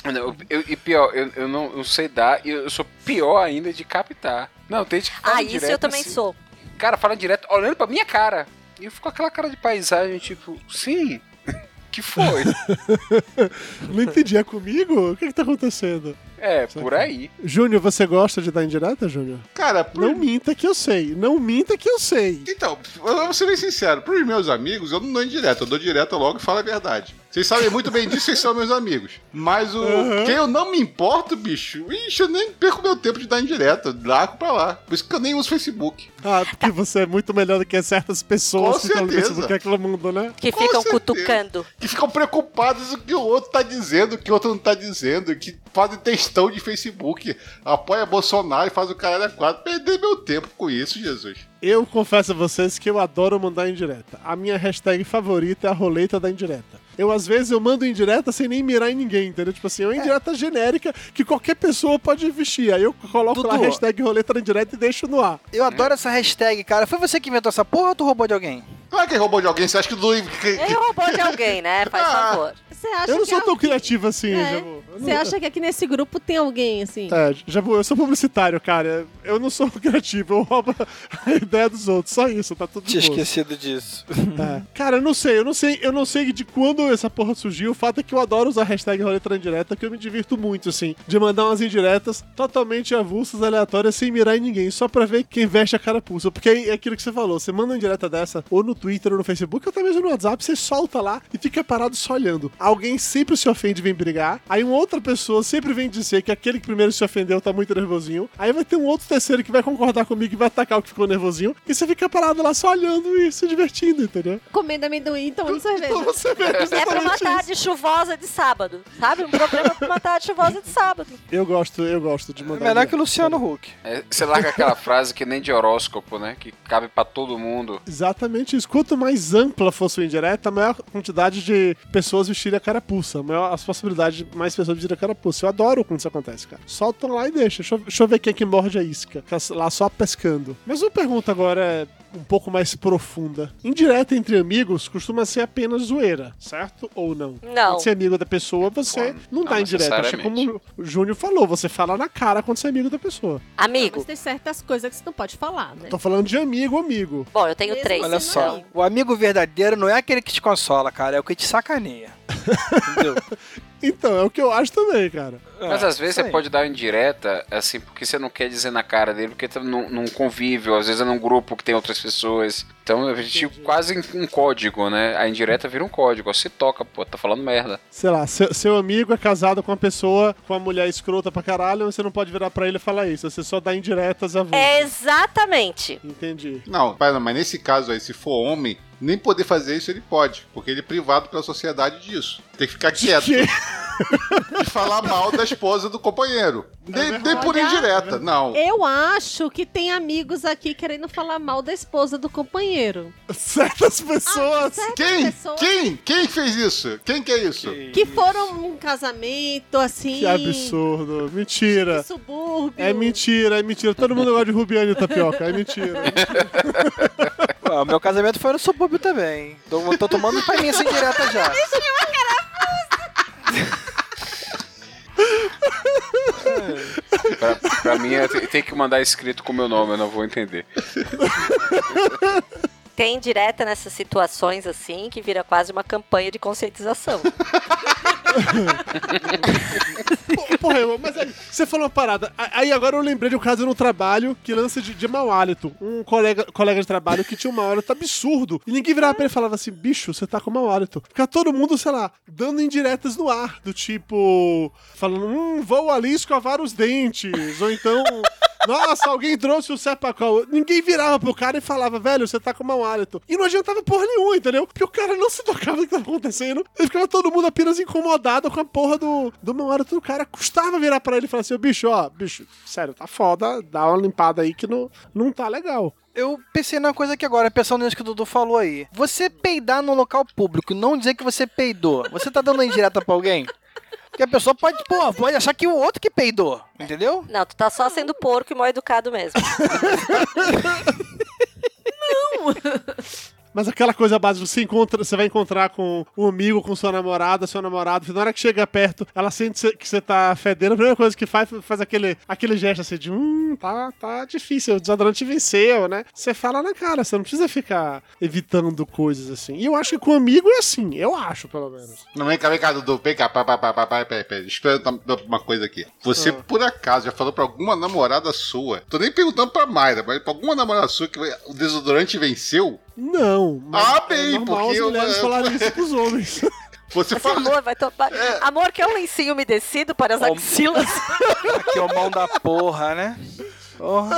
Não, eu- e pior, eu, eu não eu sei dar e eu sou pior ainda de captar. Não, tem gente que fala Ah, isso eu também assim. sou. Cara, fala direto, olhando pra minha cara. E eu fico com aquela cara de paisagem, tipo, sim. Que foi? Não entendi, é comigo? O que que tá acontecendo? É, por aí. Júnior, você gosta de dar indireta, Júnior? Cara, por... Não minta que eu sei. Não minta que eu sei. Então, eu vou ser bem sincero, pros meus amigos, eu não dou indireto, eu dou direto logo e falo a verdade. Vocês sabem muito bem disso, vocês são meus amigos. Mas o Uhum. quem eu não me importo, bicho, ixi, eu nem perco meu tempo de dar indireta, largo pra lá. Por isso que eu nem uso Facebook. Ah, porque você é muito melhor do que certas pessoas Com que estão no certeza. Facebook reclamando, né? Que Com ficam certeza. cutucando. Que ficam preocupados com o que o outro tá dizendo, o que o outro não tá dizendo, que fazem textão de Facebook, apoia Bolsonaro e faz o caralho a quatro. Perder meu tempo com isso, Jesus. Eu confesso a vocês que eu adoro mandar indireta. A minha hashtag favorita é a roleta da indireta. Eu, às vezes, eu mando indireta sem nem mirar em ninguém, entendeu? Tipo assim, é uma indireta genérica que qualquer pessoa pode vestir. Aí eu coloco lá a Dudu. hashtag roleta indireta e deixo no ar. Eu adoro essa hashtag, cara. Foi você que inventou essa porra ou tu roubou de alguém? Claro que roubou de alguém, você acha que do. que- Ele roubou de alguém, né? Faz Ah. favor. Você acha Eu não que sou tão alguém- criativo assim, É. Jabu. Eu Você não- acha que aqui nesse grupo tem alguém assim? É, Jabu, eu sou publicitário, cara. Eu não sou criativo, eu roubo a ideia dos outros. Só isso, tá tudo Tinha esquecido disso. É. Cara, eu não sei, eu não sei, eu não sei de quando essa porra surgiu. O fato é que eu adoro usar a hashtag roleta indireta, que eu me divirto muito, assim, de mandar umas indiretas totalmente avulsas, aleatórias, sem mirar em ninguém, só pra ver quem veste a carapuça. Porque é aquilo que você falou, você manda uma indireta dessa, ou no Twitter, ou no Facebook, ou até mesmo no WhatsApp, você solta lá e fica parado só olhando. Alguém sempre se ofende e vem brigar, aí uma outra pessoa sempre vem dizer que aquele que primeiro se ofendeu tá muito nervosinho, aí vai ter um outro terceiro que vai concordar comigo e vai atacar o que ficou nervosinho, e você fica parado lá só olhando e se divertindo, entendeu? Comendo amendoim tomando cerveja. Então você vê É pra uma isso. tarde chuvosa de sábado, sabe? Um programa pra uma tarde chuvosa de sábado. Eu gosto, eu gosto de mandar. Melhor que o. Luciano Huck. É, você larga aquela frase que nem de horóscopo, né? Que cabe pra todo mundo. Exatamente isso. Quanto mais ampla for sua indireta, maior quantidade de pessoas vestirem a carapuça. Maior as possibilidades de mais pessoas vestirem a carapuça. Eu adoro quando isso acontece, cara. Soltam lá e deixa. Deixa eu, deixa eu ver quem é que morde a isca. Lá só pescando. Mas uma pergunta agora é um pouco mais profunda. Indireta entre amigos costuma ser apenas zoeira, certo? Ou não? Não. Quando você é amigo da pessoa, você não, não dá indireta. Acho que como o Júnior falou, você fala na cara quando você é amigo da pessoa. Amigo. Mas tem certas coisas que você não pode falar, né? Tô falando de amigo, amigo. Bom, eu tenho Mesmo três. Olha Sim, só, não. o amigo verdadeiro não é aquele que te consola, cara, é o que te sacaneia. Entendeu? Então, é o que eu acho também, cara. Mas às vezes isso você pode dar indireta, assim, porque você não quer dizer na cara dele, porque tá num, num convívio, às vezes é num grupo que tem outras pessoas. Então a gente quase um código, né? A indireta vira um código. Ó, se toca, pô, tá falando merda. sei lá, seu, seu amigo é casado com uma pessoa, com uma mulher escrota pra caralho, você não pode virar pra ele e falar isso. Você só dá indiretas a você. É exatamente. Entendi. Não, pai, não, mas nesse caso aí, se for homem, nem poder fazer isso ele pode, porque ele é privado pela sociedade disso. Tem que ficar quieto. Que- E falar mal da esposa do companheiro. Nem, nem por Olha, indireta, não. Eu acho que tem amigos aqui querendo falar mal da esposa do companheiro. Certas pessoas. certas Quem? pessoas Quem? Quem fez isso? Quem que é isso? Que foram num casamento, assim. Que absurdo. Mentira. subúrbio. É mentira, é mentira. Todo mundo gosta de Rubiane e Tapioca. É mentira. O meu casamento foi no subúrbio também. Tô, tô tomando pra mim essa indireta já. Pra, pra mim, é- tem tem que mandar escrito com o meu nome, eu não vou entender. Tem direta nessas situações assim que vira quase uma campanha de conscientização. Porra, mas aí, você falou uma parada. Aí agora eu lembrei de um caso no trabalho que lança de, de mau hálito. Um colega, colega de trabalho que tinha um mau hálito absurdo. E ninguém virava pra ele e falava assim: bicho, você tá com mau hálito. Fica todo mundo, sei lá, dando indiretas no ar. Do tipo, falando: hum, vou ali escovar os dentes. Ou então. Nossa, alguém trouxe o Sepacol. Ninguém virava pro cara e falava, velho, você tá com mau hálito. E não adiantava porra nenhuma, entendeu? Porque o cara não se tocava do que tava acontecendo. Ele ficava todo mundo apenas incomodado com a porra do, do mau hálito do cara. Custava virar pra ele e falar assim, bicho, ó, bicho, sério, tá foda, dá uma limpada aí que não, não tá legal. Eu pensei numa coisa aqui agora, pensando nisso que o Dudu falou aí. Você peidar num local público, não dizer que você peidou, você tá dando indireta pra alguém? Porque a pessoa pode, pô, pode achar que o outro que peidou, entendeu? Não, tu tá só sendo porco e mal educado mesmo. Mas aquela coisa básica, você encontra, você vai encontrar com um amigo, com sua namorada, seu namorado, na hora que chega perto, ela sente que você tá fedendo, a primeira coisa que faz, faz aquele, aquele gesto assim de, hum, tá, tá difícil, o desodorante venceu, né? Você fala na cara, você não precisa ficar evitando coisas assim. E eu acho que com amigo é assim, eu acho, pelo menos. Não, vem cá, vem cá, Dudu. Vem cá, pá, pá, pá, pá, pá, pá, pá. Perguntar uma coisa aqui. Você, Ah. por acaso, já falou pra alguma namorada sua? Tô nem perguntando pra Mayra, mas pra alguma namorada sua que o desodorante venceu? Não. Mas Ah, bem, é normal porque as eu- mulheres falarem isso pros homens. Você Mas, fala. amor, vai tomar. Amor, quer um lencinho umedecido para as Om- axilas? Aqui é o mão da porra, né? Porra.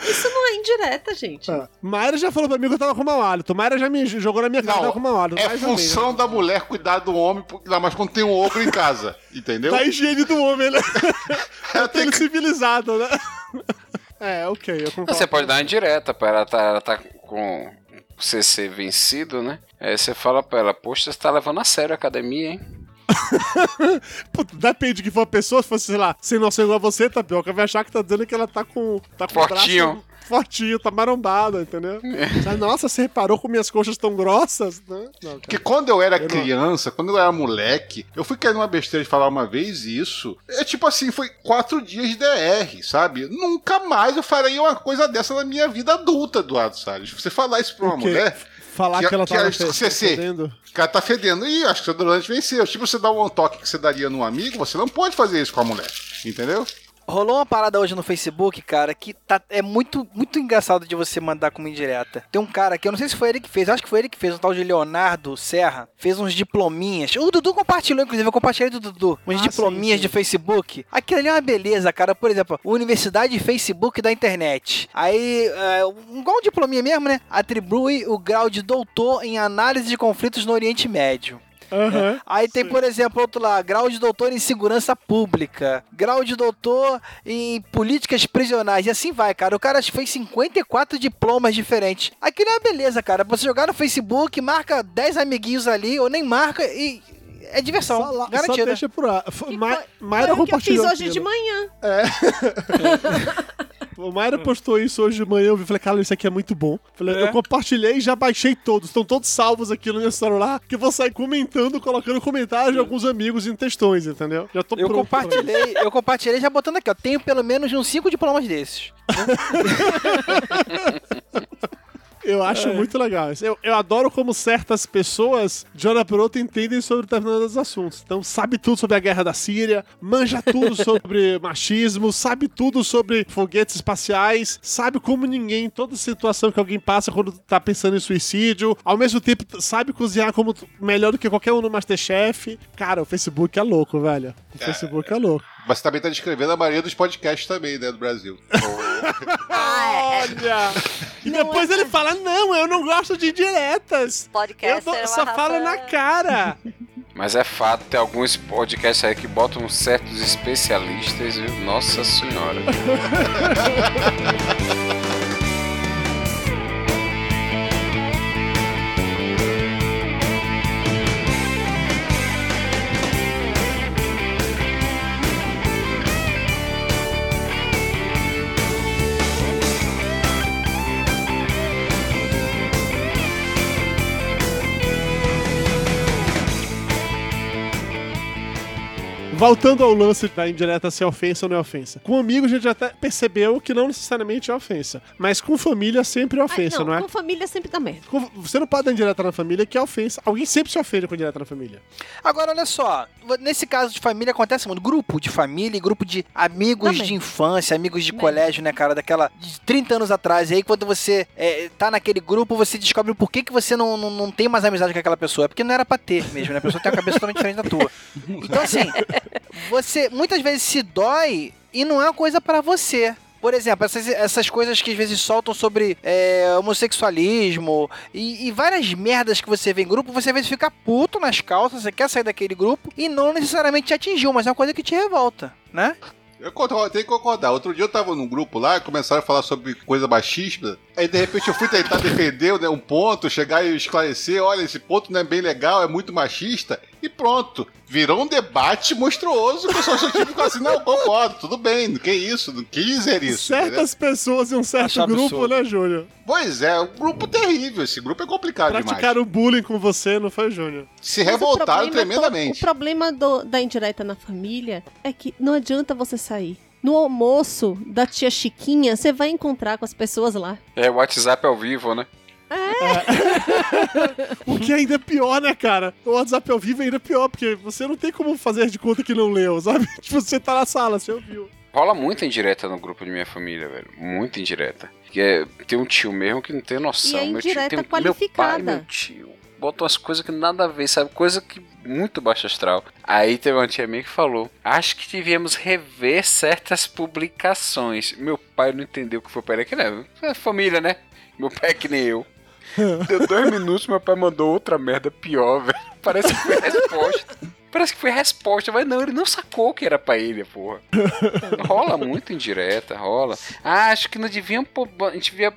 Isso não é indireta, gente. Ah, Mayra já falou pra mim que eu tava com mau hálito. Mayra já me jogou na minha cara que eu tava com mau hálito. É função da mulher cuidar do homem, porque- ainda mais quando tem um ogro em casa. Entendeu? Da higiene do homem, né? É tem ele civilizado, né? É, ok. Você pode dar uma indireta pra ela tá, ela tá com o CC vencido, né? Aí você fala pra ela, poxa, você tá levando a sério a academia, hein? Puta, depende de que for a pessoa, se fosse, sei lá, sem noção igual a você, Tapioca, vai achar que tá dizendo que ela tá com. Tá com Fortinho. braço fortinho, tá marombada, entendeu? Aí, Nossa, você reparou como minhas coxas tão grossas, né? Não, Porque quando eu era Eu não- criança, quando eu era moleque, eu fui cair numa besteira de falar uma vez isso. É tipo assim, foi quatro dias de DR, sabe? Nunca mais eu faria uma coisa dessa na minha vida adulta, Eduardo Salles. Você falar isso pra uma mulher. Falar que, ela que ela- fe- CC. fedendo. O cara tá fedendo. Ih, acho que o durante venceu. Tipo, você dá um toque que você daria num amigo, você não pode fazer isso com a mulher. Entendeu? Rolou uma parada hoje no Facebook, cara, que tá, é muito, muito engraçado de você mandar como indireta. Tem um cara que eu não sei se foi ele que fez, acho que foi ele que fez, um tal de Leonardo Serra, fez uns diplominhas. O Dudu compartilhou, inclusive, eu compartilhei do Dudu, uns Ah, diplominhas sim, sim. de Facebook. Aquilo ali é uma beleza, cara. Por exemplo, Universidade Facebook da internet. Aí, é, um- igual um diplominha mesmo, né? Atribui o grau de doutor em análise de conflitos no Oriente Médio. Aham. Aí tem, por exemplo, outro lá, grau de doutor em segurança pública, grau de doutor em políticas prisionais, e assim vai, cara. O cara fez 54 diplomas diferentes. Aquilo é uma beleza, cara. Você jogar no Facebook, marca 10 amiguinhos ali, ou nem marca e. É diversão, Só, lá, só deixa por Que Ma Mayra Foi o que eu fiz hoje de aquilo. manhã. O Mayra postou isso hoje de manhã, eu vi, falei, cara, isso aqui é muito bom. Falei, eu compartilhei e já baixei todos. Estão todos salvos aqui no meu celular, que eu vou sair comentando, colocando comentários de alguns amigos em textões, entendeu? Já tô Eu pronto compartilhei, eu compartilhei já botando aqui, ó. Tenho pelo menos uns 5 diplomas desses. Eu acho muito legal. Eu, eu adoro como certas pessoas, de hora por outra, entendem sobre determinados assuntos. Então, sabe tudo sobre a guerra da Síria, manja tudo sobre machismo, sabe tudo sobre foguetes espaciais, sabe como ninguém, toda situação que alguém passa quando tá pensando em suicídio, ao mesmo tempo sabe cozinhar como melhor do que qualquer um no Masterchef. Cara, o Facebook é louco, velho. O Facebook é louco. Você também tá descrevendo a maioria dos podcasts também, né, do Brasil. Olha! E depois ele fala: Não, eu não gosto de diretas. Eu Podcast dou- é só falo na cara. Mas é fato, tem alguns podcasts aí que botam certos especialistas, viu? Nossa senhora. Voltando ao lance da indireta se é ofensa ou não é ofensa. Com amigo a gente até percebeu que não necessariamente é ofensa. Mas com família sempre é ofensa, Ai, não, é? Com família sempre dá merda. Com- Você não pode dar indireta na família que é ofensa. Alguém sempre se ofende com indireta na família. Agora, olha só, nesse caso de família acontece muito. Grupo de família e grupo de amigos Também. de infância, amigos de colégio, né, cara? Daquela. de 30 anos atrás. E aí, quando você é, tá naquele grupo, você descobre por que, que você não, não, não tem mais amizade com aquela pessoa. É porque não era pra ter mesmo, né? A pessoa tem uma cabeça totalmente diferente da tua. Então, assim, você muitas vezes se dói e não é uma coisa pra você. Por exemplo, essas, essas coisas que às vezes soltam sobre é, homossexualismo e, e várias merdas que você vê em grupo, você às vezes fica puto nas calças, você quer sair daquele grupo e não necessariamente te atingiu, mas é uma coisa que te revolta, né? Eu tenho que concordar. Outro dia eu tava num grupo lá e começaram a falar sobre coisa machista. Aí de repente eu fui tentar defender né, um ponto, chegar e esclarecer: olha, esse ponto não é bem legal, é muito machista. E pronto. Virou um debate monstruoso que eu só tive assim, não, concordo, tudo bem, não que isso, não quis dizer isso. entendeu? Certas pessoas em um certo Acho grupo, absurdo. né, Júnior? Pois é, um grupo terrível, esse grupo é complicado demais. Praticaram bullying com você, não foi, Júnior? Se Mas o revoltaram to- tremendamente. O problema do- da indireta na família é que não adianta você sair. No almoço da tia Chiquinha, você vai encontrar com as pessoas lá. É WhatsApp ao vivo, né? O que é ainda pior, né, cara? O WhatsApp ao vivo é ainda pior, porque você não tem como fazer de conta que não leu, sabe? Tipo, você tá na sala, você ouviu. Rola muita indireta no grupo de minha família, velho. Muita indireta. Que é, tem um tio mesmo que não tem noção. E é meu tio indireta tem Meu qualificada. pai, meu tio. Botam umas coisas que nada a ver, sabe? Coisa que muito baixo astral. Aí teve uma tia minha que falou: Acho que devíamos rever certas publicações. Meu pai não entendeu o que foi para ele. Que não, é família, né? Meu pai é que nem eu. Deu dois minutos, meu pai mandou outra merda pior, velho. Parece que foi resposta. Parece que foi resposta, mas não, ele não sacou que era pra ele, porra. Rola muito indireta, rola. Ah, acho que não deviam a gente devia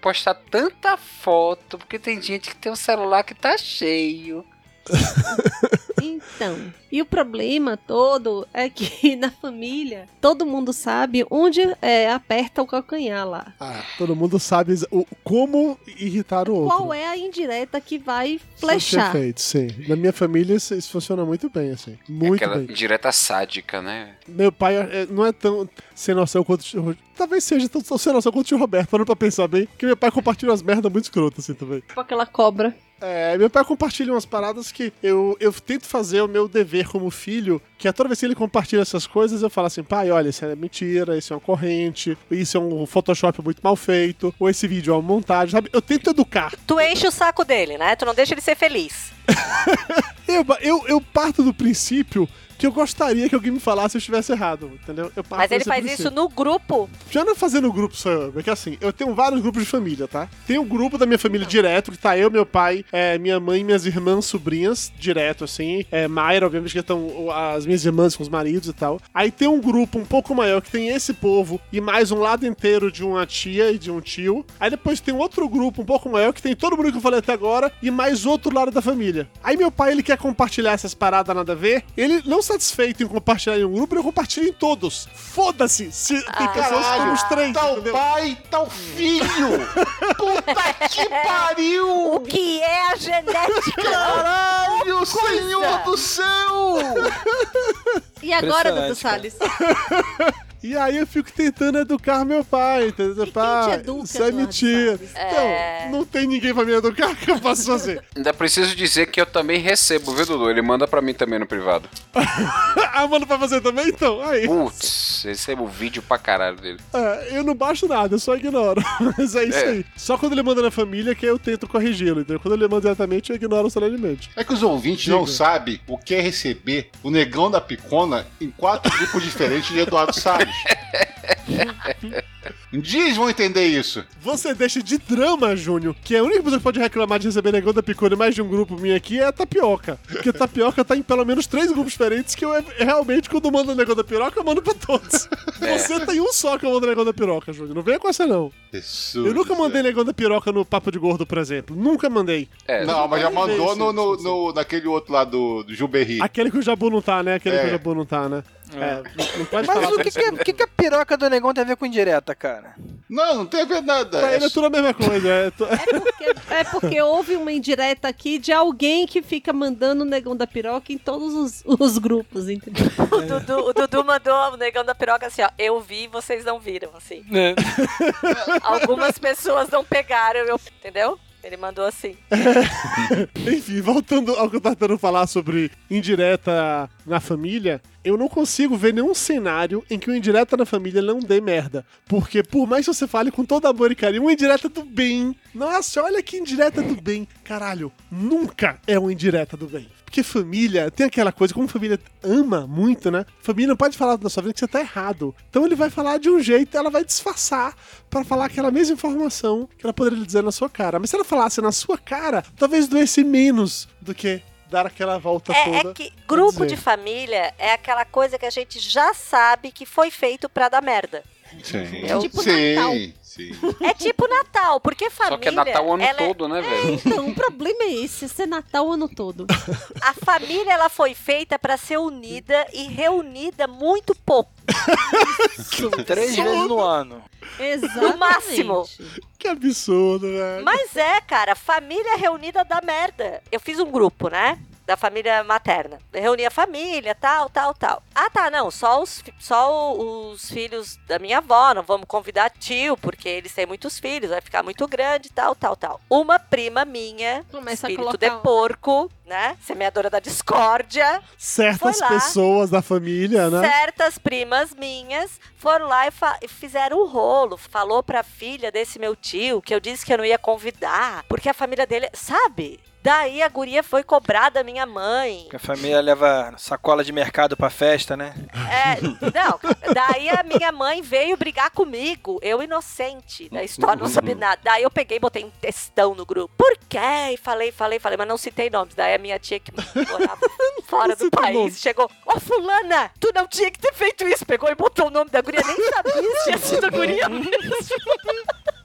postar tanta foto, porque tem gente que tem um celular que tá cheio. Então, e o problema todo é que na família todo mundo sabe onde é, aperta o calcanhar lá. Ah, todo mundo sabe o, como irritar o outro. Qual é a indireta que vai é flechar? Perfeito, sim. Na minha família isso, isso funciona muito bem, assim. Muito Aquela bem. indireta sádica, né? Meu pai é- não é tão sem noção quanto o tio Ro- Talvez seja tão, sem noção quanto o tio Roberto, parando pra pensar bem. Que meu pai compartilha umas merdas muito escrotas, assim, também. Tipo aquela cobra. É, meu pai compartilha umas paradas que eu, eu tento fazer o meu dever como filho, que é toda vez que ele compartilha essas coisas, eu falo assim, pai, olha, isso é mentira, isso é uma corrente, isso é um Photoshop muito mal feito, ou esse vídeo é uma montagem, sabe? Eu tento educar. Tu enche o saco dele, né? Tu não deixa ele ser feliz. Eu, eu, eu parto do princípio que eu gostaria que alguém me falasse se eu estivesse errado, entendeu? Eu parto Mas ele faz princípio. isso no grupo. Já não é fazendo grupo só eu, é assim, eu tenho vários grupos de família, tá? Tem o grupo da minha família direto, que tá eu, meu pai, é, minha mãe, minhas irmãs, sobrinhas, direto, assim. É, Mayra, obviamente, que estão as minhas irmãs com os maridos e tal. Aí tem um grupo um pouco maior que tem esse povo e mais um lado inteiro de uma tia e de um tio. Aí depois tem outro grupo um pouco maior que tem todo mundo que eu falei até agora e mais outro lado da família. Aí meu pai, ele quer compartilhar essas paradas nada a ver. Ele, não satisfeito em compartilhar em um grupo, ele compartilha em todos. Foda-se se tem pessoas que temos três. Tal entendeu? pai, tal filho! Puta que pariu! O que é a genética? Caralho, senhor do céu! E agora, Dudu Impressionante, Salles? E aí eu fico tentando educar meu pai, entendeu? te pai, educa, isso é mentira. Salles? É. Então, não tem ninguém pra me educar, o que eu posso fazer? Ainda preciso dizer que eu também recebo, viu, Dudu? Ele manda pra mim também no privado. ah, manda pra fazer também, então? Aí. Putz, recebo vídeo pra caralho dele. É, eu não baixo nada, eu só ignoro. Mas é isso É. aí. Só quando ele manda na família que eu tento corrigi-lo, entendeu? Quando ele manda diretamente, eu ignoro solenemente. É que os ouvintes Diga. não sabem o que é receber o negão da picona em quatro grupos diferentes de Eduardo Salles. Um dia eles vão entender isso. Você deixa de drama, Júnior, que a única pessoa que pode reclamar de receber negão da picona em mais de um grupo minha aqui é a tapioca. Porque a tapioca tá em pelo menos três grupos diferentes que eu é- realmente, quando eu mando negão da piroca, eu mando pra todos. É. Você tem um só que eu mando negão da piroca, Júnior. Não venha com essa, não. Jesus Eu nunca do mandei negão da piroca no Papo de Gordo, por exemplo. Nunca mandei. É, Não, mas já mandou no, no, no- naquele outro lá do, do Gilberry. Aquele que o Jabu não tá, né? Aquele É. que o Jabu não tá, né? É, não- pode Mas falar. o que, que, é- que, que a piroca do negão tem a ver com indireta, cara? Não, não tem a ver nada. Pra ele é tudo a mesma coisa. É, tu- Porque, é porque houve uma indireta aqui de alguém que fica mandando o negão da piroca em todos os, os grupos, entendeu? O Dudu, o Dudu mandou o negão da piroca assim, ó. Eu vi, vocês não viram, assim. Algumas pessoas não pegaram, eu, entendeu? Ele mandou assim. Enfim, voltando ao que eu tava tentando falar sobre indireta na família, eu não consigo ver nenhum cenário em que uma indireta na família não dê merda. Porque por mais que você fale com todo amor e carinho, uma indireta do bem. Nossa, olha que indireta do bem. Caralho, nunca é uma indireta do bem. Porque família tem aquela coisa, como família ama muito, né? Família não pode falar da sua vida que você tá errado. Então ele vai falar de um jeito, ela vai disfarçar pra falar aquela mesma informação que ela poderia dizer na sua cara. Mas se ela falasse na sua cara, talvez doesse menos do que dar aquela volta É, toda. é que grupo de família é aquela coisa que a gente já sabe que foi feito pra dar merda. Sim. É tipo sim, Natal. sim. É tipo Natal, porque família. Só que é Natal o ano ela é- todo, né, velho? Então, o problema é esse, ser Natal o ano todo. A família ela foi feita pra ser unida e reunida muito pouco. Três vezes no ano. Exatamente. No máximo. Que absurdo, velho. Mas é, cara, família reunida dá merda. Eu fiz um grupo, né? Da família materna. Eu reuni a família, tal, tal, tal. Ah, tá, não. Só os, só os filhos da minha avó. Não vamos convidar tio, porque eles têm muitos filhos. Vai ficar muito grande, tal, tal, tal. Uma prima minha, Começa a espírito de porco, né? Semeadora da discórdia. Certas lá. pessoas da família, né? Certas primas minhas foram lá e, e fizeram um rolo. Falou pra filha desse meu tio que eu disse que eu não ia convidar, porque a família dele, sabe? Daí a guria foi cobrar da minha mãe. Que a família leva sacola de mercado pra festa, né? É, não, daí a minha mãe veio brigar comigo, eu inocente da história, não sabia nada. Daí eu peguei e botei um textão no grupo. Por quê? E falei, falei, falei, mas não citei nomes. Daí a minha tia que morava fora do país nomes. chegou, ó fulana, tu não tinha que ter feito isso. Pegou e botou o nome da guria, nem sabia se tinha sido a guria mesmo.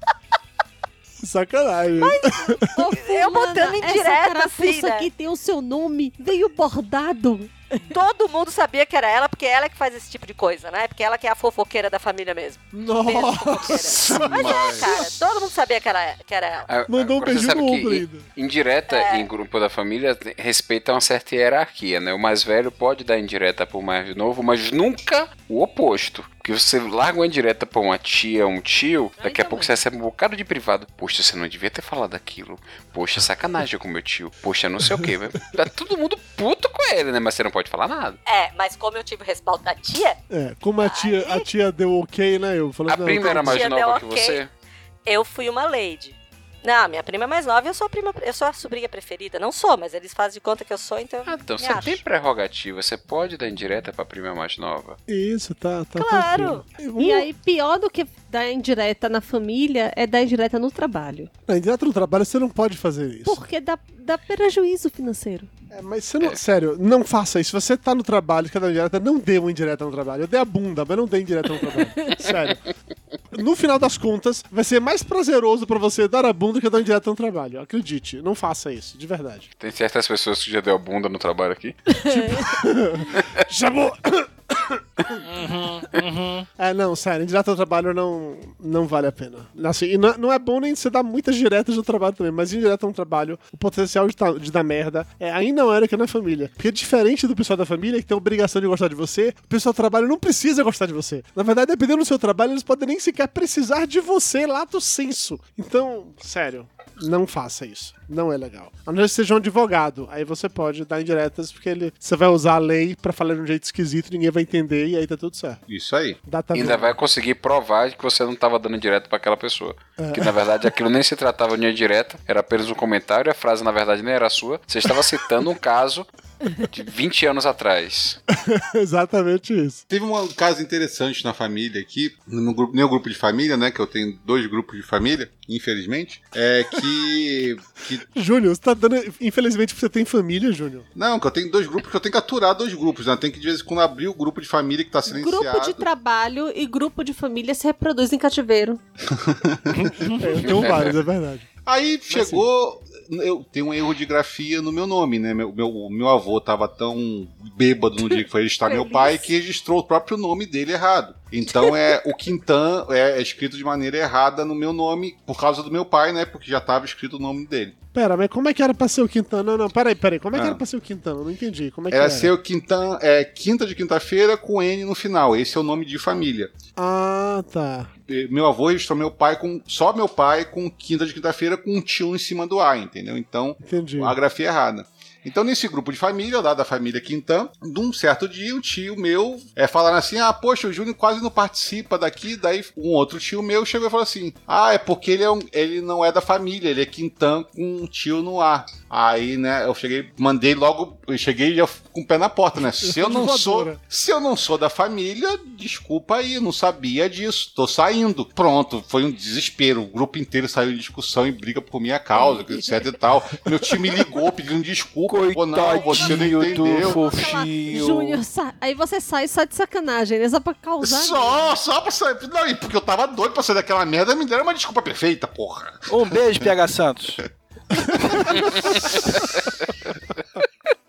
Sacanagem. Ô, Eu fulana, botando em carapuça assim, né? aqui tem o seu nome, veio bordado. Todo mundo sabia que era ela, porque ela é que faz esse tipo de coisa, né? Porque ela que é a fofoqueira da família mesmo. Nossa. Mas é, cara, todo mundo sabia que era, que era ela. Ah, Mandou um beijinho sabe no que ombro in- ainda. Indireta É. em grupo da família respeita uma certa hierarquia, né? O mais velho pode dar indireta pro mais novo, mas nunca o oposto. Porque você larga uma indireta pra uma tia, um tio, daqui a pouco você recebe um bocado de privado. Poxa, você não devia ter falado aquilo. Poxa, sacanagem com meu tio. Poxa, não sei o quê. Tá todo mundo puto com ele, né? Mas você não pode falar nada. É, mas como eu tive o respaldo da tia, É, como a tia, a tia deu ok, né? Eu falei, A não, prima era mais nova deu que ok. você? eu fui uma lady. Não, minha prima é mais nova, eu sou a prima, eu sou a sobrinha preferida. Não sou, mas eles fazem de conta que eu sou, então. Ah, então me você acho. tem prerrogativa. Você pode dar indireta pra prima mais nova. Isso, tá, tá Claro. tranquilo. E aí, pior do que dar indireta na família é dar indireta no trabalho. Na direto no trabalho você não pode fazer isso. Porque dá, dá prejuízo financeiro. É, mas você não. Sério, não faça isso. Se você tá no trabalho, quer dar indireta, não dê uma indireta no trabalho. Eu dei a bunda, mas não dê indireta no trabalho. Sério. No final das contas, vai ser mais prazeroso pra você dar a bunda que dar indireta no trabalho. Acredite, não faça isso, de verdade. Tem certas pessoas que já deu a bunda no trabalho aqui. Chamou! É, não, sério, indireta no trabalho não, não vale a pena. Assim, e não, é- não é bom nem você dar muitas diretas no trabalho também, mas indireta no trabalho, o potencial de, de dar merda é ainda maior que na família. Porque diferente do pessoal da família, que tem a obrigação de gostar de você, o pessoal do trabalho não precisa gostar de você. Na verdade, dependendo do seu trabalho, eles podem nem sequer precisar de você lá do senso. Então, sério. Não faça isso. Não é legal. A não ser que seja um advogado. Aí você pode dar indiretas, porque ele, você vai usar a lei pra falar de um jeito esquisito, ninguém vai entender e aí tá tudo certo. Isso aí. Data Ainda vai conseguir provar que você não estava dando direto para aquela pessoa. Que na verdade aquilo nem se tratava de direta, era apenas um comentário, a frase na verdade nem era sua. Você estava citando um caso de 20 anos atrás. Exatamente isso. Teve um caso interessante na família aqui, no grupo, meu grupo de família, né? Que eu tenho dois grupos de família, infelizmente. É que. que Júnior, você tá dando. Infelizmente você tem família, Júnior. não, que eu tenho dois grupos que eu tenho que aturar dois grupos, né? Tem que de vez em quando abrir o grupo de família que tá silenciado. Grupo de trabalho e grupo de família se reproduzem em cativeiro. É, eu tenho vários, é verdade. Aí chegou. Eu tenho um erro de grafia no meu nome, né? Meu, meu, meu avô tava tão bêbado no dia que foi registrar meu pai que registrou o próprio nome dele errado. Então é o Quintan é, é escrito de maneira errada no meu nome por causa do meu pai, né? Porque já tava escrito o nome dele. Pera, mas como é que era pra ser o Quintana? Não, não, peraí, peraí. Como é que Ah. era pra ser o Quintana? Eu não entendi. Como é que Era era? ser o Quintan, é quinta de quinta-feira com N no final. Esse é o nome de família. Ah, tá. Meu avô registrou meu pai com. Só meu pai com quinta de quinta-feira com um tio em cima do A, entendeu? Então, Entendi. a grafia é errada. Então, nesse grupo de família, lá da família Quintan, de um certo dia, um tio meu é, falaram assim: ah, poxa, o Júnior quase não participa daqui. Daí, um outro tio meu chegou e falou assim: ah, é porque ele, é um- ele não é da família, ele é Quintan com um tio no ar. Aí, né, eu cheguei, mandei logo, eu cheguei já com o pé na porta, né? Se eu não sou, se eu não sou da família, desculpa aí, não sabia disso, tô saindo. Pronto, foi um desespero. O grupo inteiro saiu em discussão e briga por minha causa, etc e tal. Meu time ligou pedindo desculpa. Pô, não, você não entendeu. fofinho. Júnior, aí você sai só de sacanagem, né? Só pra causar. Só, só pra sair. Não, porque eu tava doido pra sair daquela merda, me deram uma desculpa perfeita, porra. Um beijo, PH Santos.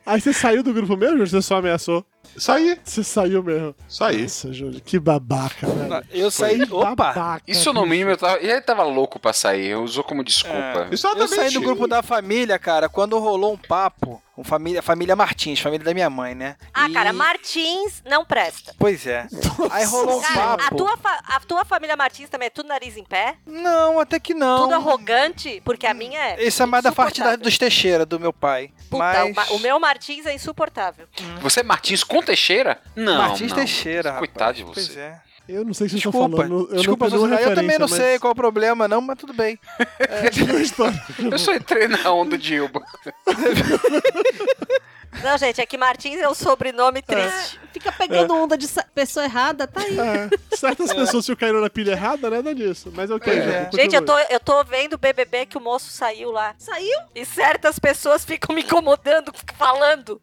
Aí você saiu do grupo mesmo, Júnior? Você só ameaçou? Saí. Você saiu mesmo. Saí. Nossa, Júnior, que babaca, velho. Eu saí. Que Opa! babaca, Isso no mínimo, eu tava, ele tava louco pra sair, usou como desculpa. É. Eu saí do grupo da família, cara, quando rolou um papo. Um família, família Martins, família da minha mãe, né? Ah, E- cara, Martins não presta. Pois é. Aí rolou um Cara, a papo. tua, fa- a tua família Martins também é tudo nariz em pé? Não, até que não. Tudo arrogante? Porque a minha é. Esse é mais da parte dos Teixeira, do meu pai. Puta, Mas. o, o meu Martins é insuportável. Você é Martins com Teixeira? Não, Martins não. Esteixeira, Coitado de rapaz. você. Pois é. Eu não sei que vocês estão Desculpa, falando. Eu desculpa, não sociedade. eu também não referência, sei qual é o problema, não, mas tudo bem. Eu só entrei na onda de Ilba. Não, gente, é que Martins é um sobrenome triste. Fica pegando onda de pessoa errada, tá aí. É, certas pessoas se caíram na pilha errada, né, dá nisso. Mas ok, É. já, Gente, eu tô, eu tô vendo o BBB que o moço saiu lá. Saiu? E certas pessoas ficam me incomodando, falando.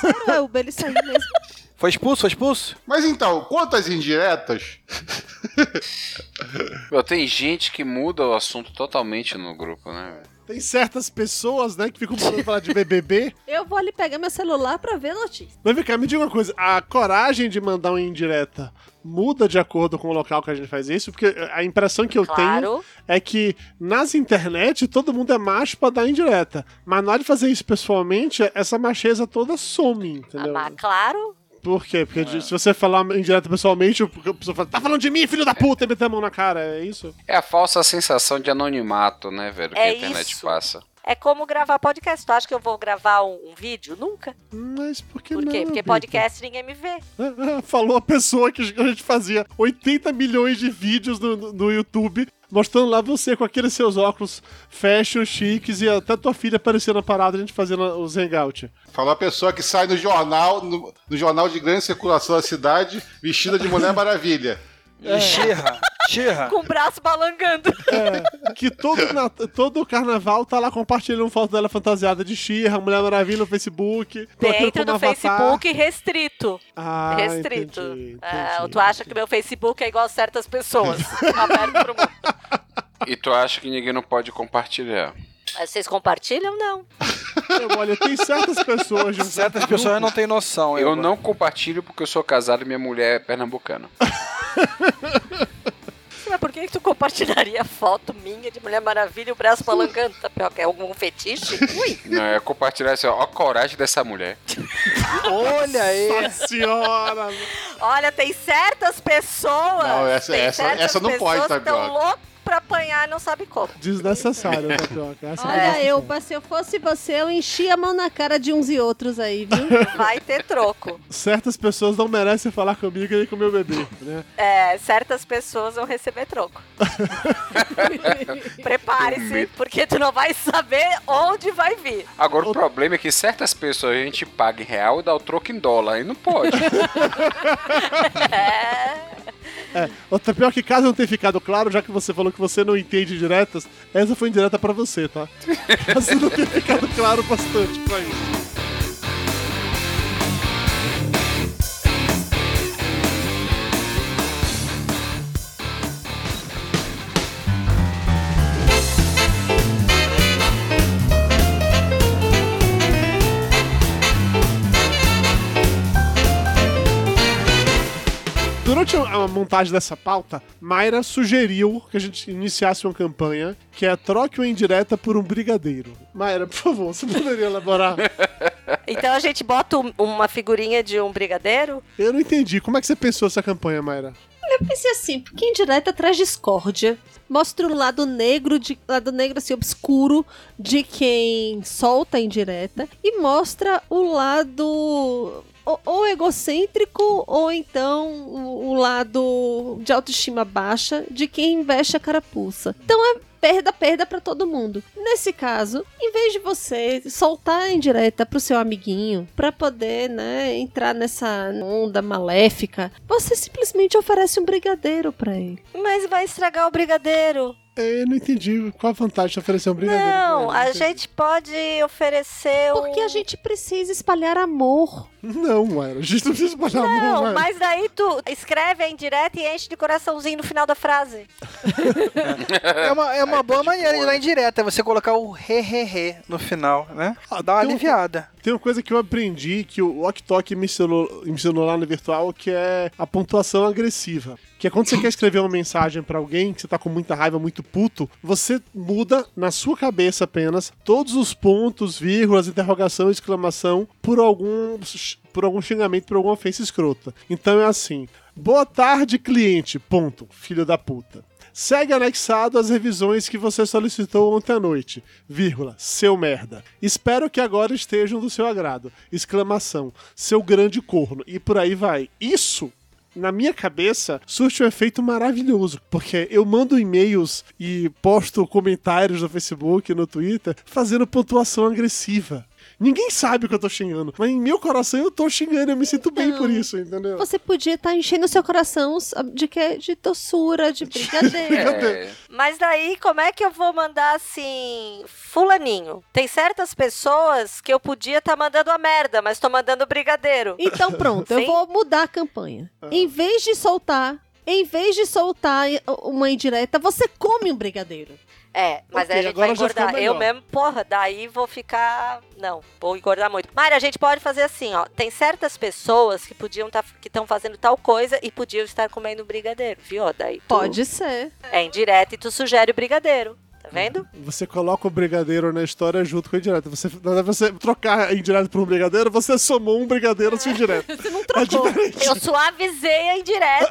Sério, é o ele saiu mesmo. Foi expulso? Foi expulso? Mas então, quantas indiretas? Tem gente que muda o assunto totalmente no grupo, né? Tem certas pessoas, né, que ficam falando falar de BBB. Eu vou ali pegar meu celular pra ver a notícia. Mas vem cá, me diga uma coisa. A coragem de mandar uma indireta muda de acordo com o local que a gente faz isso? Porque a impressão que eu tenho Claro. é que nas internet todo mundo é macho pra dar indireta. Mas na hora de fazer isso pessoalmente, essa macheza toda some, entendeu? Mas claro. Por quê? Porque de- se você falar indireta pessoalmente, a pessoa fala, tá falando de mim, filho da puta, e meter a mão na cara, é isso? É a falsa sensação de anonimato, né, velho? Que É a internet isso. passa. É como gravar podcast. Tu acha que eu vou gravar um, um vídeo? Nunca. Mas por que Por não? quê? Porque Bita? podcast ninguém me vê. Falou a pessoa que a gente fazia 80 milhões de vídeos no, no- no YouTube, mostrando lá você com aqueles seus óculos fashion, chiques, e até tua filha aparecendo na parada, a gente fazendo os hangout. Falou a pessoa que sai no jornal, no, no jornal de grande circulação da cidade, vestida de Mulher Maravilha. É. Xirra, xirra. Com o braço balangando. É, que todo, na- todo carnaval tá lá compartilhando foto dela fantasiada de Xirra, Mulher Maravilha no Facebook. Dentro do avatar. Facebook restrito. Ah, restrito. entendi, Ah, entendi, tu acha que meu Facebook é igual a certas pessoas. aberto pro mundo. E tu acha que ninguém não pode compartilhar? Mas vocês compartilham? Não. Eu, olha, tem certas pessoas um Certas pessoas não têm noção. Eu Elba. não compartilho porque eu sou casado e minha mulher é pernambucana. Mas por que, que tu compartilharia foto minha de Mulher Maravilha e o braço balangando, Tapioca? É algum fetiche? Ui. Não, é compartilhar assim, ó, ó a coragem dessa mulher. Olha aí. Nossa senhora! Olha, tem certas pessoas. Não, essa- tem essa- certas essa não pode, pessoas que tão Tapioca. loucas pra apanhar e não sabe como. Desnecessário, né, Tapioca? Essa Olha, é eu, se eu fosse você, eu enchia a mão na cara de uns e outros aí, viu? Vai ter troco. Certas pessoas não merecem falar comigo nem com meu bebê, né? É, certas pessoas vão receber troco. Prepare-se, porque tu não vai saber onde vai vir. Agora o problema é que certas pessoas a gente paga em real e dá o troco em dólar. Aí não pode. É. É, o pior que caso não tenha ficado claro, já que você falou que você não entende diretas, essa foi indireta pra você, tá? Caso não tenha ficado claro bastante pra isso. Durante a montagem dessa pauta, Mayra sugeriu que a gente iniciasse uma campanha que é troque uma indireta por um brigadeiro. Mayra, por favor, você poderia elaborar? Então a gente bota um- uma figurinha de um brigadeiro? Eu não entendi. Como é que você pensou essa campanha, Mayra? Eu pensei assim, porque indireta traz discórdia. Mostra o lado negro, de, lado negro assim, obscuro de quem solta a indireta. E mostra o lado ou, egocêntrico, ou então o, o lado de autoestima baixa de quem veste a carapuça. Então é perda, perda pra todo mundo. Nesse caso, em vez de você soltar a indireta pro seu amiguinho pra poder, né, entrar nessa onda maléfica, você simplesmente oferece um brigadeiro pra ele. Mas vai estragar o brigadeiro. É, Eu não entendi. Qual a vantagem de oferecer um brigadeiro? Não, pra a gente pode oferecer um... Porque a gente precisa espalhar amor. Não, Mayra. A gente não precisa espalhar amor, Não, mas daí tu escreve a indireta e enche de coraçãozinho no final da frase. É uma, é uma boa maneira de dar indireta, é você colocar o re, re, re no final, né? Dá uma um- aliviada. Tem uma coisa que eu aprendi que o Ok Tok me ensinou, me ensinou lá no virtual, que é a pontuação agressiva. Que é quando você quer escrever uma mensagem pra alguém, que você tá com muita raiva, muito puto, você muda na sua cabeça apenas todos os pontos, vírgulas, interrogação, exclamação, por algum, por algum xingamento, por alguma ofensa escrota. Então é assim: Boa tarde, cliente. Ponto. Filho da puta. Segue anexado as revisões que você solicitou ontem à noite. Vírgula. Seu merda. Espero que agora estejam do seu agrado. Exclamação. Seu grande corno. E por aí vai. Isso na minha cabeça, surte um efeito maravilhoso. Porque eu mando e-mails e posto comentários no Facebook, no Twitter, fazendo pontuação agressiva. Ninguém sabe o que eu tô xingando, mas em meu coração eu tô xingando, eu me sinto bem por isso, entendeu? Você podia estar enchendo o seu coração de que de doçura, de brigadeiro. É, Mas daí, como é que eu vou mandar assim, fulaninho? Tem certas pessoas que eu podia estar mandando a merda, mas tô mandando brigadeiro. Então pronto, eu vou mudar a campanha. Em vez de soltar, em vez de soltar uma indireta, você come um brigadeiro. É, mas Ok, aí a gente vai engordar. Eu mesmo, porra, daí vou ficar. Não, vou engordar muito. Mayra, a gente pode fazer assim, ó. Tem certas pessoas que podiam tá, que estão fazendo tal coisa e podiam estar comendo brigadeiro, viu? Daí tu- Pode ser. É indireto e tu sugere o brigadeiro. Tá vendo? Você coloca o brigadeiro na história junto com a indireta. Você, na hora de você trocar a indireta por um brigadeiro, você somou um brigadeiro à sua indireta. Você não É trocou. diferente. Eu suavizei a indireta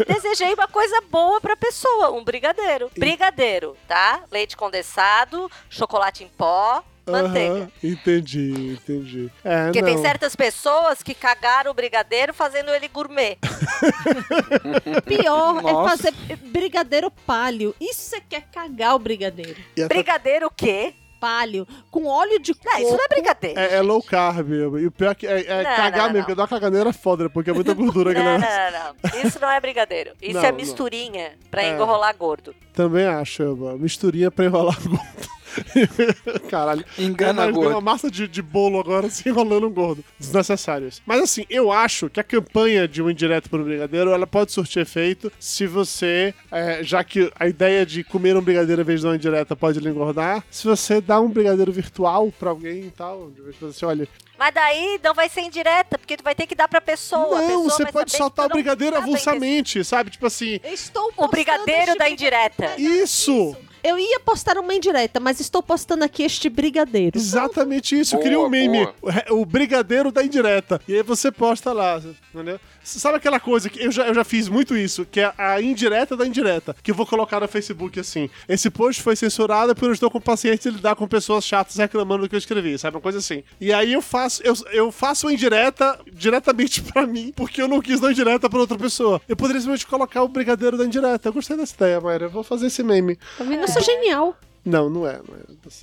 e desejei uma coisa boa pra pessoa, um brigadeiro. Brigadeiro, tá? Leite condensado, chocolate em pó, manteiga. Aham, entendi, entendi. É, Porque não. tem certas pessoas que cagaram o brigadeiro fazendo ele gourmet. Pior é Nossa. fazer brigadeiro palho. Isso você quer cagar o brigadeiro. Essa- Brigadeiro o quê? Palho, com óleo de coco. Não, isso não é brigadeiro. É, é low carb, e o pior é que é, é Não, cagar não, mesmo, não. porque dá uma caganeira foda, porque é muita gordura, Não, não, não, não. Isso não é brigadeiro. Isso Não, é não. misturinha pra É. enrolar gordo. Também acho, uma misturinha pra enrolar gordo. Caralho. Engana deu gordo. uma massa de, de bolo agora se enrolando um gordo. Desnecessários. Mas assim, eu acho que a campanha de um indireto pro brigadeiro, ela pode surtir efeito se você, é, já que a ideia de comer um brigadeiro em vez de uma indireta pode lhe engordar, se você dá um brigadeiro virtual pra alguém e tal, de vez você olha, Mas daí não vai ser indireta, porque tu vai ter que dar pra pessoa. A não, pessoa você vai pode soltar o brigadeiro tá avulsamente, sabe? Tipo assim, Estou O brigadeiro da indireta. isso! Eu ia postar uma indireta, mas estou postando aqui este brigadeiro. Exatamente isso. Boa, Cria um meme. boa. O, o brigadeiro da indireta. E aí você posta lá, entendeu? Sabe aquela coisa que eu já, eu já fiz muito isso, que é a indireta da indireta, que eu vou colocar no Facebook assim. Esse post foi censurado porque eu estou com paciência de lidar com pessoas chatas reclamando do que eu escrevi, sabe? Uma coisa assim. E aí eu faço, eu, eu faço uma indireta diretamente pra mim, porque eu não quis dar indireta pra outra pessoa. Eu poderia simplesmente colocar o brigadeiro da indireta. Eu gostei dessa ideia, Mayra. Eu vou fazer esse meme. Tá vendo? É genial. Não, não é, é.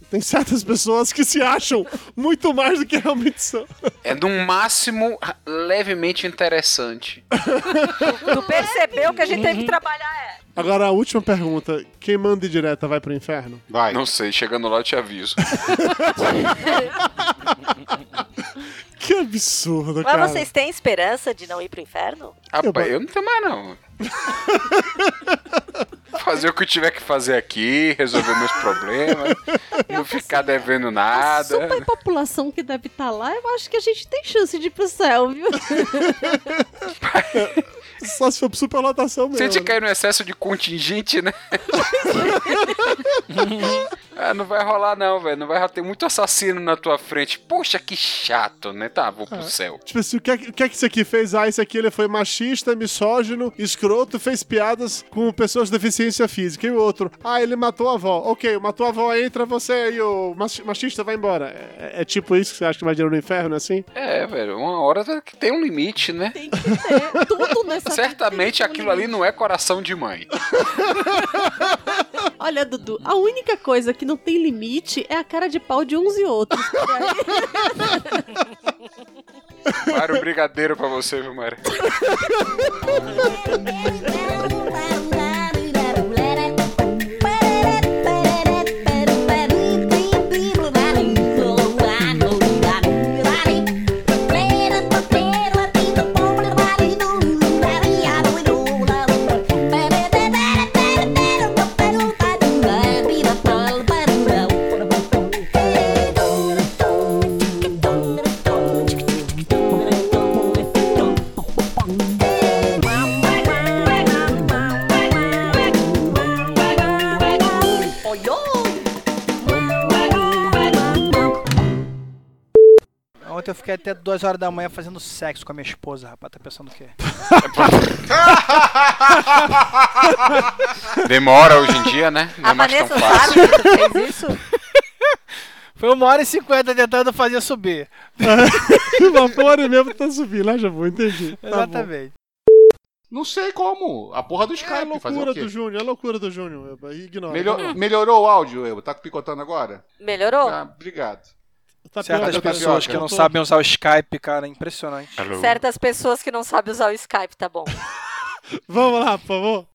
Tem certas pessoas que se acham muito mais do que realmente são. É no máximo levemente interessante. Tu percebeu que a gente teve que trabalhar é. Agora a última pergunta: quem manda em direta vai pro inferno? Vai. Não sei, chegando lá eu te aviso. Que absurdo, Mas cara. vocês têm esperança de não ir pro inferno? Rapaz, eu não tenho mais não. Fazer o que eu tiver que fazer aqui, resolver meus problemas, não ficar devendo A nada. superpopulação que deve estar lá, eu acho que a gente tem chance de ir pro céu, viu? Só se for superlotação Se mesmo. a gente né? cair no excesso de contingente, né? ah, não vai rolar não, velho. Não vai rolar. Tem muito assassino na tua frente. Poxa, que chato, né? Tá, vou pro céu. Tipo assim, o que, é, que- o que é que isso aqui fez? Ah, esse aqui ele foi machista, misógino, escroto, fez piadas com pessoas com deficiência física. E o outro, ah, ele matou a avó. Ok, matou a avó, entra você e o machi- machista vai embora. É, é tipo isso que você acha que vai dinheiro no inferno, assim? É, velho, uma hora que tem um limite, né? Tem que ter tudo nessa Certamente aquilo ali não é coração de mãe. Olha, Dudu, a única coisa que não tem limite é a cara de pau de uns e outros. Aí. Mário Brigadeiro pra você, viu, Mário? fiquei até duas horas da manhã fazendo sexo com a minha esposa, rapaz. Tá pensando o quê? Demora hoje em dia, né? Não A é mais tão Vanessa fácil. sabe que tu fez isso? Foi uma hora e cinquenta tentando fazer subir. Uma hora e meia pra subir, né, Jabu? Entendi. Tá bom. Exatamente. Não sei como. A porra do É Skype fazer loucura o quê? do Júnior, é loucura do Júnior. Ignora. Melhor- melhorou o áudio, eu. Tá picotando agora? Melhorou? Ah, obrigado. Tá Certas pior, pessoas que não tô- sabem usar o Skype, cara, impressionante. Certas pessoas que não sabem usar o Skype, tá bom. Vamos lá, por favor.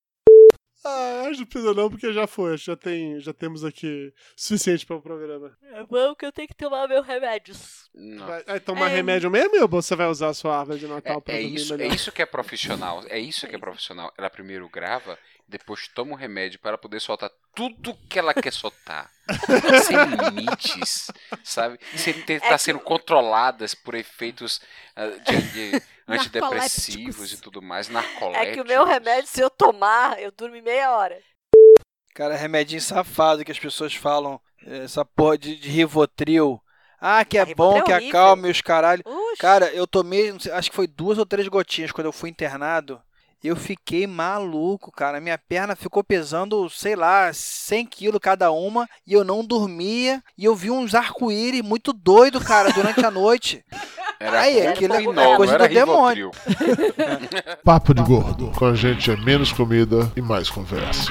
Ah, acho que não precisa não, porque já foi. Já, tem, já temos aqui suficiente para o programa. É bom que eu tenho que tomar meus remédios. Vai, vai tomar É. remédio mesmo ou você vai usar a sua árvore de Natal pra É dormir isso, é melhor? isso que é profissional. É isso que é profissional. Ela primeiro grava, depois toma o remédio para ela poder soltar tudo que ela quer soltar. Sem limites, sabe? Sem ter É tá sendo controladas por efeitos ah, de, de antidepressivos e tudo mais, narcoléticos. É que o meu remédio, se eu tomar, eu durmo meia hora. Cara, remedinho safado que as pessoas falam. Essa porra de, de Rivotril. Ah, que é Rivotril bom, é que horrível. acalma e os caralho. Uxi. Cara, eu tomei, não sei, acho que foi duas ou três gotinhas quando eu fui internado. Eu fiquei maluco, cara. Minha perna ficou pesando, sei lá, 100 quilos cada uma. E eu não dormia. E eu vi uns arco-íris muito doido, cara, durante a noite. Era Aí, aquilo é coisa não era do demônio. Papo de gordo. Com a gente é menos comida e mais conversa.